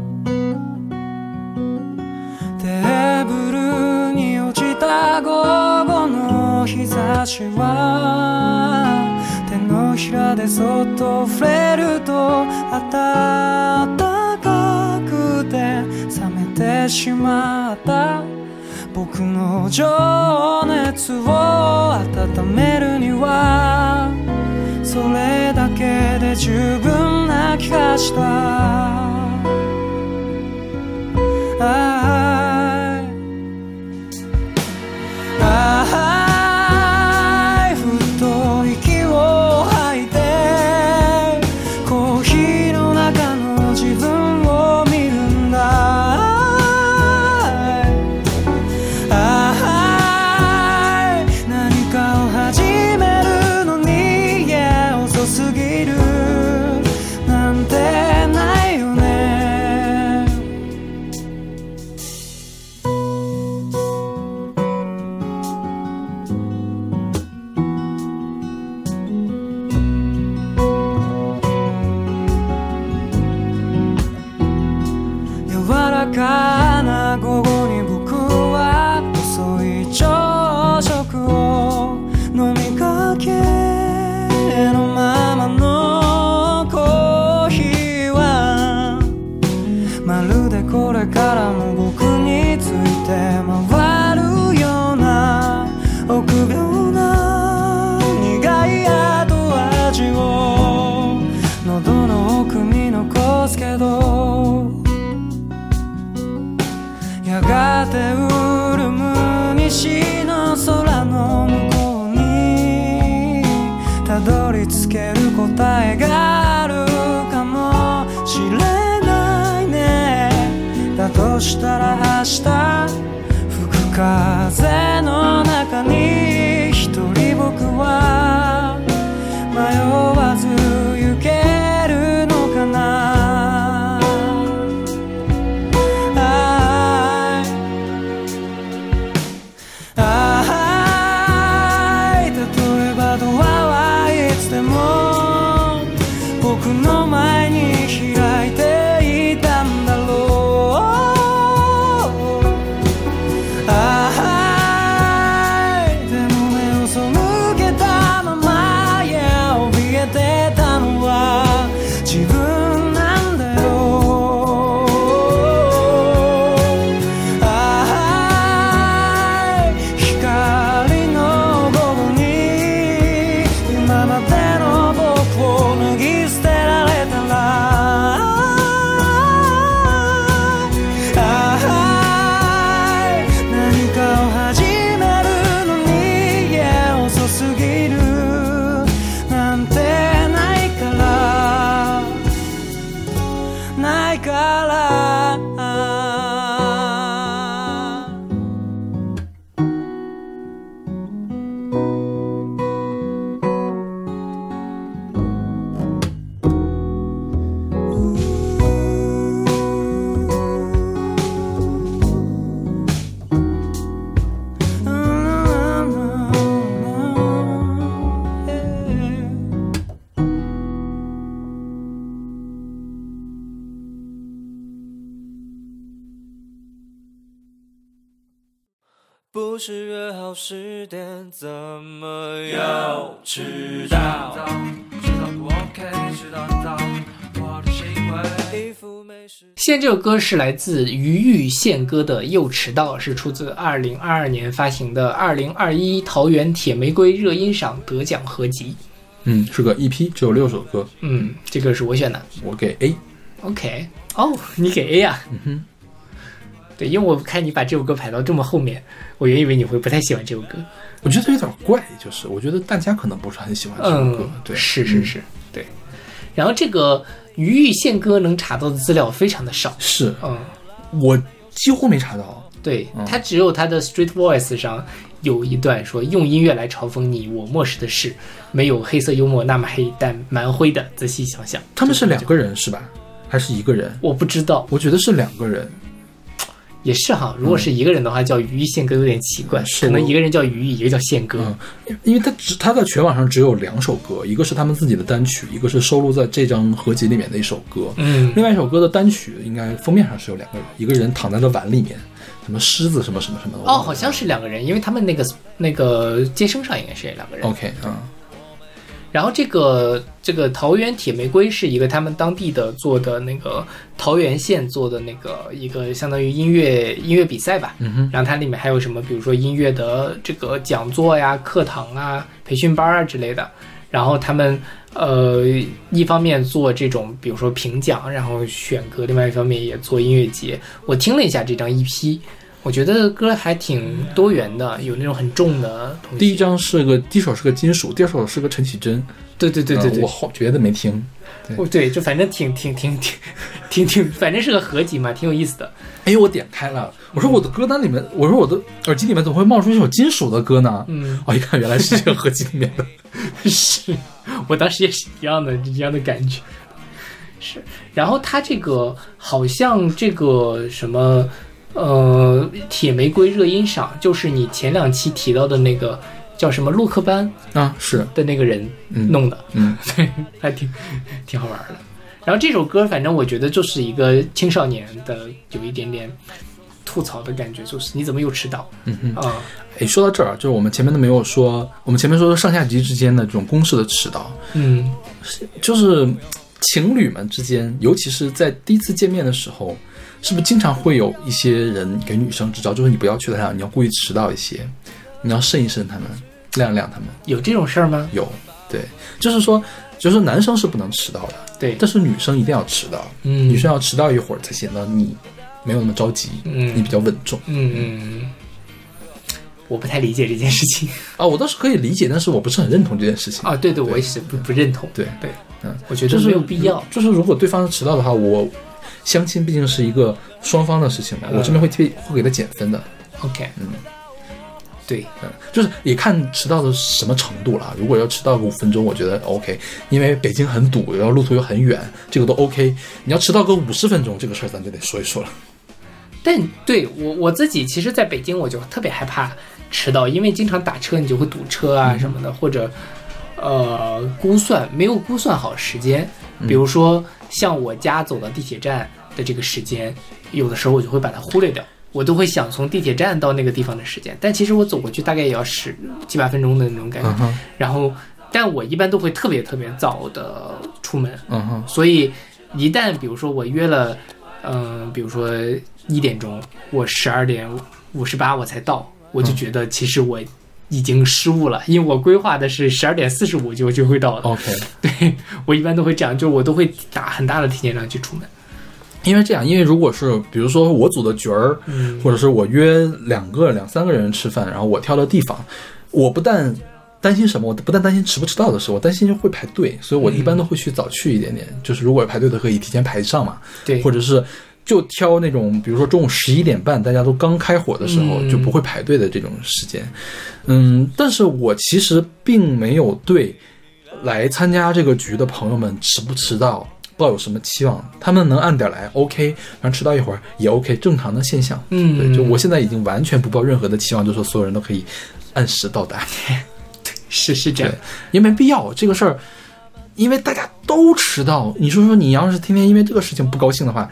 テーブルに落ちた午後の日差しは手のひらでそっと触れると暖かくて冷めてしまった。僕の情熱を温めるにはそれだけで十分な気がした。ああ。是约好十点，怎么又迟到？迟到不 OK，迟到到我的。现在这首歌是来自余玉宪歌的《又迟到》，是出自二零二二年发行的二零二一桃园铁玫瑰热音赏得奖合集。嗯，是个 EP，只有六首歌，嗯，这个是我选的。我给 A。OK，哦，你给 A 呀、嗯哼，对，因为我看你把这首歌排到这么后面，我原以为你会不太喜欢这首歌。我觉得有点怪，就是我觉得大家可能不是很喜欢这首歌。嗯，对，嗯是是是，对。然后这个余玉宪歌能查到的资料非常的少。是嗯，我几乎没查到。对，嗯他只有他的 Street Voice 上有一段说用音乐来嘲讽你我漠视的事，没有黑色幽默那么黑，但蛮灰的。仔细想想，他们是两个人是吧？还是一个人？我不知道，我觉得是两个人。也是哈。如果是一个人的话，叫余玉宪歌有点奇怪，可能一个人叫余玉，一个叫宪哥。嗯，因为他只他在全网上只有两首歌，一个是他们自己的单曲，一个是收录在这张合集里面的一首歌。嗯另外一首歌的单曲应该封面上是有两个人，一个人躺在了碗里面，什么狮子什么什么什么的。哦，好像是两个人，因为他们那个那个接生上应该是两个人。OK 啊、然后这个这个桃园铁玫瑰是一个他们当地的做的那个桃园县做的那个一个相当于音乐音乐比赛吧。嗯哼，然后它里面还有什么，比如说音乐的这个讲座呀、课堂啊、培训班啊之类的。然后他们呃，一方面做这种，比如说评奖，然后选歌；另外一方面也做音乐节。我听了一下这张 EP，我觉得歌还挺多元的，有那种很重的东西。第一张是个第一首是个金属，第二首是个陈绮贞。对对对对对嗯我，后别的没听。哦，对，就反正挺挺挺挺 挺挺，反正是个合集嘛，挺有意思的。哎，我点开了，我说我的歌单里面，我说我的耳机里面怎么会冒出一首金属的歌呢？嗯，哦，一看原来是这个合集里面的。是我当时也是一样的这样的感觉。是，然后它这个好像这个什么呃铁玫瑰热音赏，就是你前两期提到的那个叫什么洛克班啊，是，的那个人嗯弄的，嗯，对，还挺挺好玩的。然后这首歌，反正我觉得就是一个青少年的有一点点吐槽的感觉，就是你怎么又迟到嗯哼。啊？哎，说到这儿啊，就是我们前面都没有说，我们前面说上下级之间的这种公式的迟到，嗯就是情侣们之间，尤其是在第一次见面的时候，是不是经常会有一些人给女生支招，就是你不要去他那，你要故意迟到一些，你要慎一慎他们，晾一晾他们。有这种事儿吗？有，对，就是说，就是男生是不能迟到的，对，但是女生一定要迟到，嗯女生要迟到一会儿才显得你没有那么着急，嗯你比较稳重。嗯嗯嗯，我不太理解这件事情 啊，我倒是可以理解，但是我不是很认同这件事情。啊。对对，我也是不不认同。对对，嗯，我觉得就是没有必要。就是如果对方迟到的话，我相亲毕竟是一个双方的事情嘛，嗯我这边会替会给他减分的。OK，嗯，对，嗯，就是也看迟到的什么程度了。如果要迟到个五分钟，我觉得 OK，因为北京很堵，然后路途又很远，这个都 OK。你要迟到个五十分钟，这个事儿咱就得说一说了。但对我我自己，其实在北京我就特别害怕迟到，因为经常打车你就会堵车啊什么的，或者呃估算没有估算好时间，比如说像我家走到地铁站的这个时间，有的时候我就会把它忽略掉。我都会想从地铁站到那个地方的时间，但其实我走过去大概也要十七八分钟的那种感觉。嗯，然后，但我一般都会特别特别早的出门，嗯哼，所以一旦比如说我约了，嗯、比如说一点钟，我十二点五十八我才到，我就觉得其实我已经失误了，因为我规划的是十二点四十五就就会到的。OK。对我一般都会这样，就我都会打很大的提前量去出门。因为这样，因为如果是比如说我组的局儿，嗯或者是我约两个、两三个人吃饭，然后我挑的地方，我不但担心什么，我不但担心迟不迟到的事，我担心会排队，所以我一般都会去早去一点点。就是如果排队的可以提前排上嘛，对，或者是就挑那种，比如说中午十一点半大家都刚开火的时候，嗯就不会排队的这种时间。嗯，但是我其实并没有对来参加这个局的朋友们迟不迟到抱有什么期望，他们能按点来 OK，然后迟到一会儿也 OK，正常的现象。嗯对，就我现在已经完全不抱任何的期望，就说所有人都可以按时到达。是是这样，也没必要这个事儿，因为大家都迟到。你说说，你要是天天因为这个事情不高兴的话，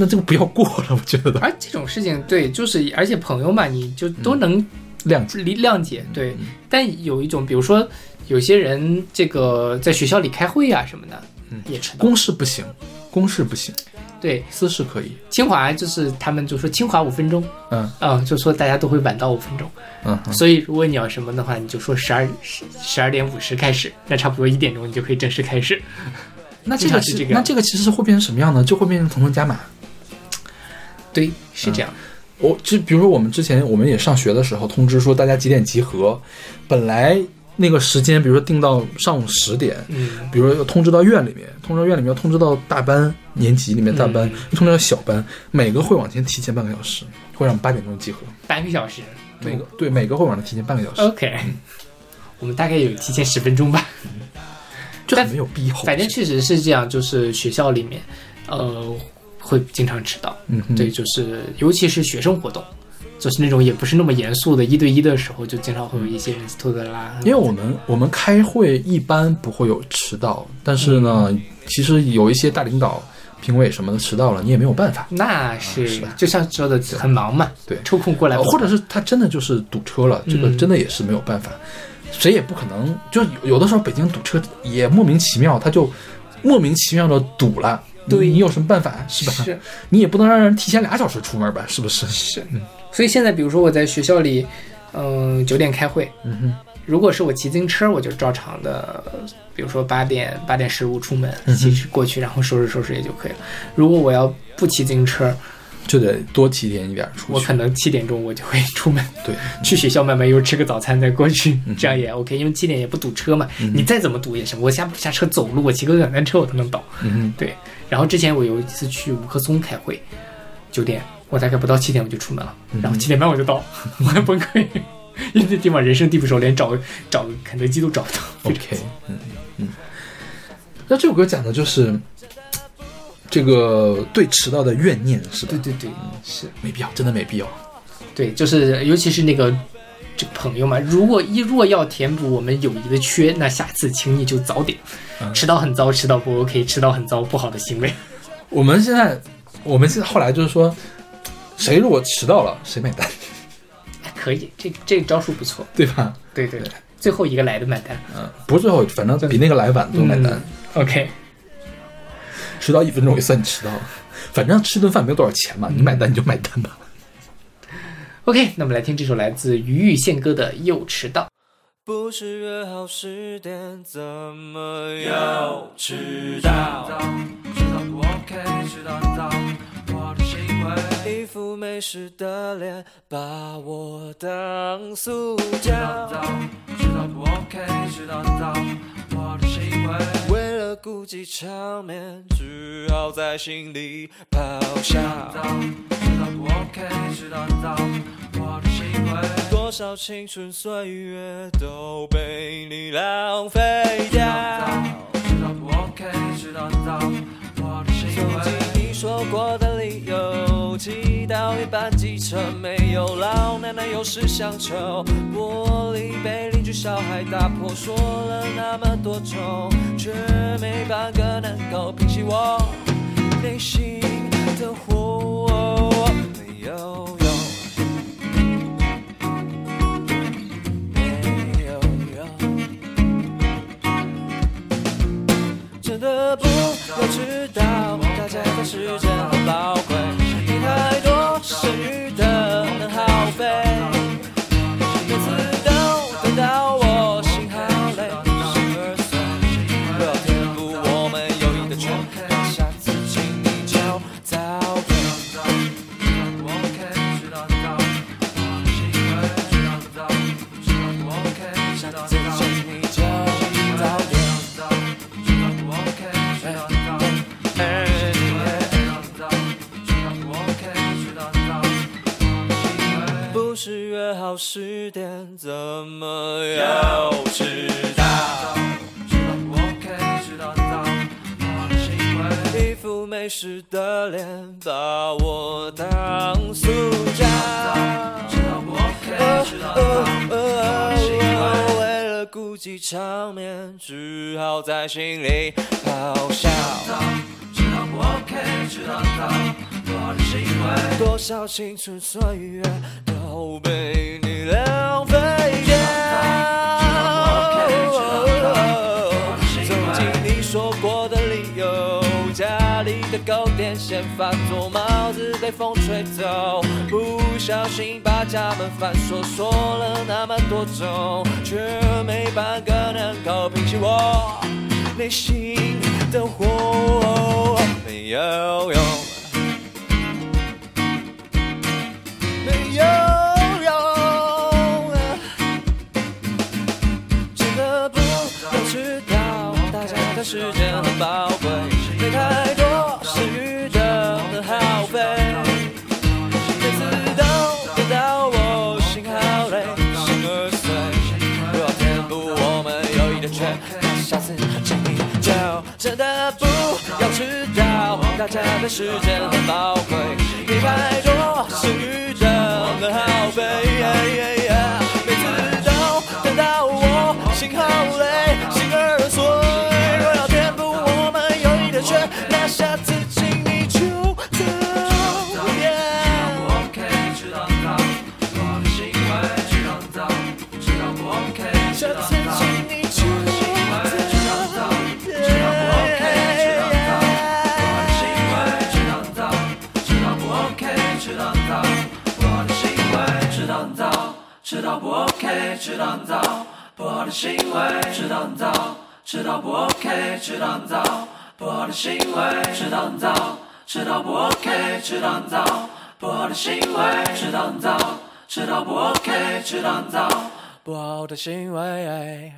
那这个不要过了，我觉得而这种事情，对，就是而且朋友嘛，你就都能谅解。理谅解，对。但有一种，比如说有些人这个在学校里开会啊什么的，嗯也迟到。公事不行，公事不行，对，私事可以。清华就是他们就说清华五分钟，嗯啊、就说大家都会晚到五分钟。嗯嗯所以如果你要什么的话，你就说十二十十二点五十开始，那差不多一点钟你就可以正式开始。那这个是这个那这个其实是会变成什么样呢？就会变成层层加码。对，是这样。我就比如说我们之前我们也上学的时候，通知说大家几点集合，本来那个时间，比如说定到上午十点，嗯，比如说要通知到院里面，通知到院里面要通知到大班年级里面大班，嗯通知到小班，每个会往前提前半个小时，会让八点钟集合。半个小时。每个对每个会往前提前半个小时，OK，我们大概有提前十分钟吧。这很没有必要。反正确实是这样，就是学校里面，呃，会经常迟到。嗯，对，就是尤其是学生活动，就是那种也不是那么严肃的，一对一的时候，就经常会有一些人拖拖拉拉。因为我们我们开会一般不会有迟到，但是呢，嗯其实有一些大领导、评委什么的迟到了，你也没有办法。那是就像说的很忙嘛，对抽空过来呃，或者是他真的就是堵车了，这个嗯真的也是没有办法，谁也不可能。就有有的时候北京堵车也莫名其妙，他就莫名其妙的堵了。你对你有什么办法是吧？是你也不能让人提前俩小时出门吧？是不是？是，所以现在比如说我在学校里，嗯、九点开会，嗯哼，如果是我骑自行车，我就照常的，比如说八点八点十五出门，嗯骑过去，然后收拾收拾也就可以了。如果我要不骑自行车，就得多提前一点出去。我可能七点钟我就会出门，对，去学校慢慢悠吃个早餐再过去，这样也 OK，因为七点也不堵车嘛。你再怎么堵也行，我下下车走路，我骑个两单车我都能到。嗯哼，对，然后之前我有一次去五棵松开会，九点，我大概不到七点我就出门了，然后七点半我就到，我还崩溃，因为那地方人生地不熟，连找找肯德基都找不到。OK，嗯嗯。那这首歌讲的就是这个对迟到的怨念，是吧？对对对，是没必要，真的没必要。对，就是尤其是那个这个朋友嘛，如果一若要填补我们友谊的缺，那下次请你就早点。嗯迟到很糟，迟到不 OK，迟到很糟，不好的行为。我们现在，我们现在后来就是说，谁如果迟到了，谁买单，哎可以，这这个招数不错。对吧？对对对，最后一个来的买单。嗯，不是最后，反正比那个来晚都买单。嗯 OK，迟到一分钟也算你迟到了，反正吃顿饭没有多少钱嘛，你买单你就买单吧。OK，那我们来听这首来自于玉宪歌的《又迟到》。不是约好十点，怎么又迟到？知道不 OK，知道你早，我的行为。一副没事的脸，把我当塑胶。知道不 OK，知道你早，我的行为。了顾及场面，只好在心里咆哮。知道不 OK，我的行为。多少青春岁月都被你浪费掉。知道不 OK，知道你早，我的行为。说过的理由，骑到一半机车没有老奶奶有事相求，玻璃被邻居小孩打破，说了那么多种，却没半个能够平息我内心的火，没有用，没有用。真的不要知道，大家的时间很宝贵，你太多剩余的十点，怎么又迟到？迟到不 OK，知道你早，我的行为。一副没事的脸，把我当塑胶。知道不 OK，知道你早，我的行为。了顾及场面，只好在心里咆哮。知道道不 OK，知道道不好的行为。多少青春岁月都被你浪费掉。走进你说过的理由，家里的狗电线发作，帽子被风吹走，不小心把家门反锁，锁了那么多种，却没半个能够平息我内心的火，没有用。有用，真的不要知道大家的时间很宝贵，没太多是愚者的耗费。每次都感到我心好累，心儿碎，不要填补我们友谊的缺，下次请你就真的不要知道大家的时间很宝贵，没太多是愚者的耗费。OK，知道道不好的行为，知道道知道不 OK，知道道不好的行为，知道道知道不 OK，知道道不好的行为，知道道知道不 OK，知道道。不好的行为。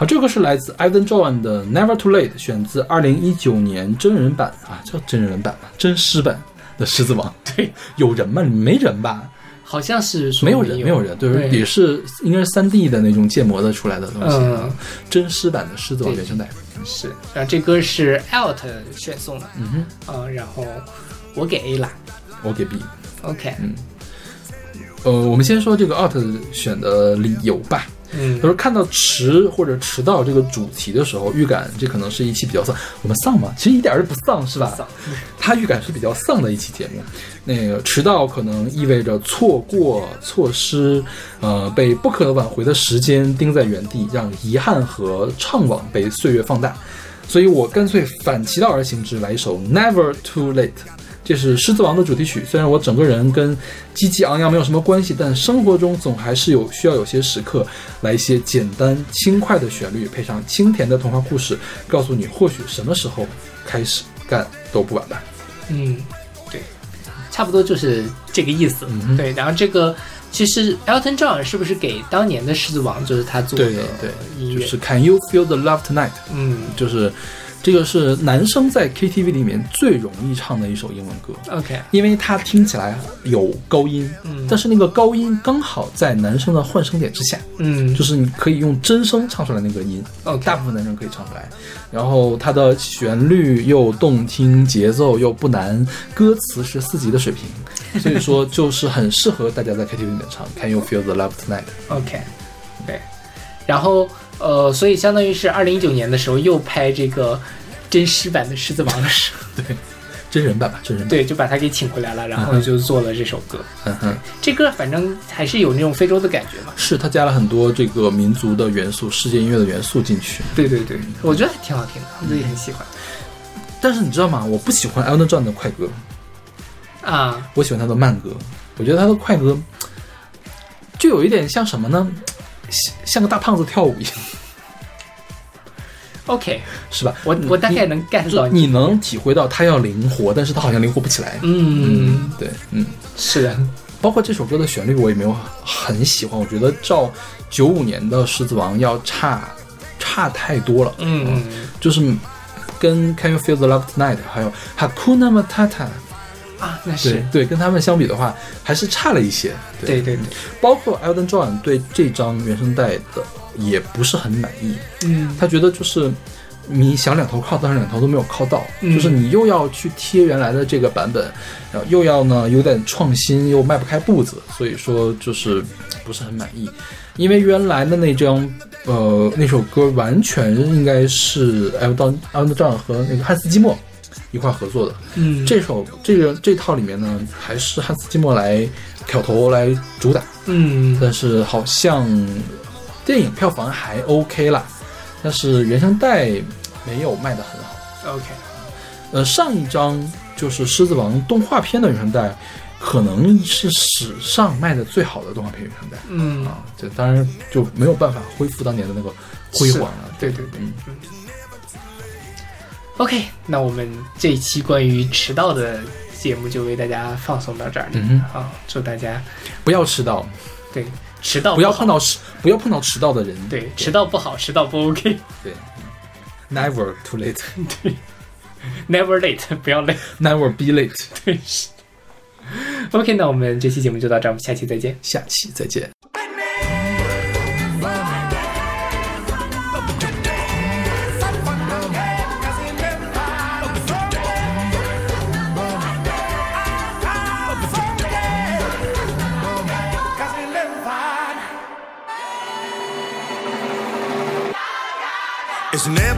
好，这个是来自 Ivan John 的《Never Too Late》，选自二零一九年真人版啊，叫真人版吧，真狮版的《狮子王》。对，有人吗？没人吧？好像是说没有人，没有人，对，对也是应该是三 D 的那种建模的出来的东西。嗯真狮版的《狮子王》原声带。是，然后这歌是 Alt 选送的，嗯哼，啊、然后我给 A 啦我给 B。OK。嗯呃，我们先说这个 Alt 选的理由吧。嗯他，说看到迟或者迟到这个主题的时候，预感这可能是一期比较丧。我们丧吗？其实一点儿也不丧，是吧？丧他预感是比较丧的一期节目。那个迟到可能意味着错过、错失，呃，被不可挽回的时间钉在原地，让遗憾和怅惘被岁月放大。所以我干脆反其道而行之，来一首《Never Too Late》。这是《狮子王》的主题曲。虽然我整个人跟积极昂扬没有什么关系，但生活中总还是有需要有些时刻，来一些简单轻快的旋律，配上清甜的童话故事，告诉你或许什么时候开始干都不晚吧。嗯，对，差不多就是这个意思。嗯对，然后这个其实 Elton John 是不是给当年的《狮子王》就是他做的对对？就是 Can you feel the love tonight？嗯就是这个是男生在 KTV 里面最容易唱的一首英文歌。，OK，因为它听起来有高音，嗯但是那个高音刚好在男生的换声点之下，嗯，就是你可以用真声唱出来那个音，OK 大部分男生可以唱出来。然后它的旋律又动听，节奏又不难，歌词是四级的水平，所以说就是很适合大家在 KTV 里面唱。Can you feel the love tonight？OK，对，然后呃，所以相当于是二零一九年的时候又拍这个真实版的《狮子王》的时候，对，真人版吧，真人版。对，就把他给请回来了，然后就做了这首歌。嗯哼，这歌反正还是有那种非洲的感觉嘛。是他加了很多这个民族的元素、世界音乐的元素进去。对对对，我觉得还挺好听的，我自己很喜欢但是你知道吗？我不喜欢 Elton John 的快歌，啊。我喜欢他的慢歌。我觉得他的快歌就有一点像什么呢？像像个大胖子跳舞一样，OK，是吧？我我大概能 get 到就你能体会到他要灵活，但是他好像灵活不起来。嗯，对，嗯，是的，包括这首歌的旋律我也没有很喜欢，我觉得照九五年的《狮子王》要差差太多了。嗯，就是跟 Can You Feel the Love Tonight 还有 Hakuna Matata，啊，那是，对，跟他们相比的话，还是差了一些。对对对，包括 Elton John 对这张原声带的也不是很满意，嗯他觉得就是你想两头靠，但是两头都没有靠到，嗯就是你又要去贴原来的这个版本，然后又要呢有点创新，又迈不开步子，所以说就是不是很满意。因为原来的那张呃那首歌完全应该是 Elton Elton John 和那个汉斯基默一块合作的，嗯，这首这个这套里面呢，还是汉斯季默来挑头来主打，嗯但是好像电影票房还 OK 啦，但是原声带没有卖的很好。OK，呃，上一张就是《狮子王》动画片的原声带，可能是史上卖的最好的动画片原声带嗯，啊。这当然就没有办法恢复当年的那个辉煌了。对对对。嗯 OK，那我们这一期关于迟到的节目就为大家放送到这儿。嗯好，祝大家不要迟到，对迟到好不要碰到迟，不要碰到迟到的人。对迟到不好，迟到不 OK。对，Never too late, 对 Never late，不要累。never be late。对，是。OK，那我们这期节目就到这儿，我们下期再见。下期再见。is net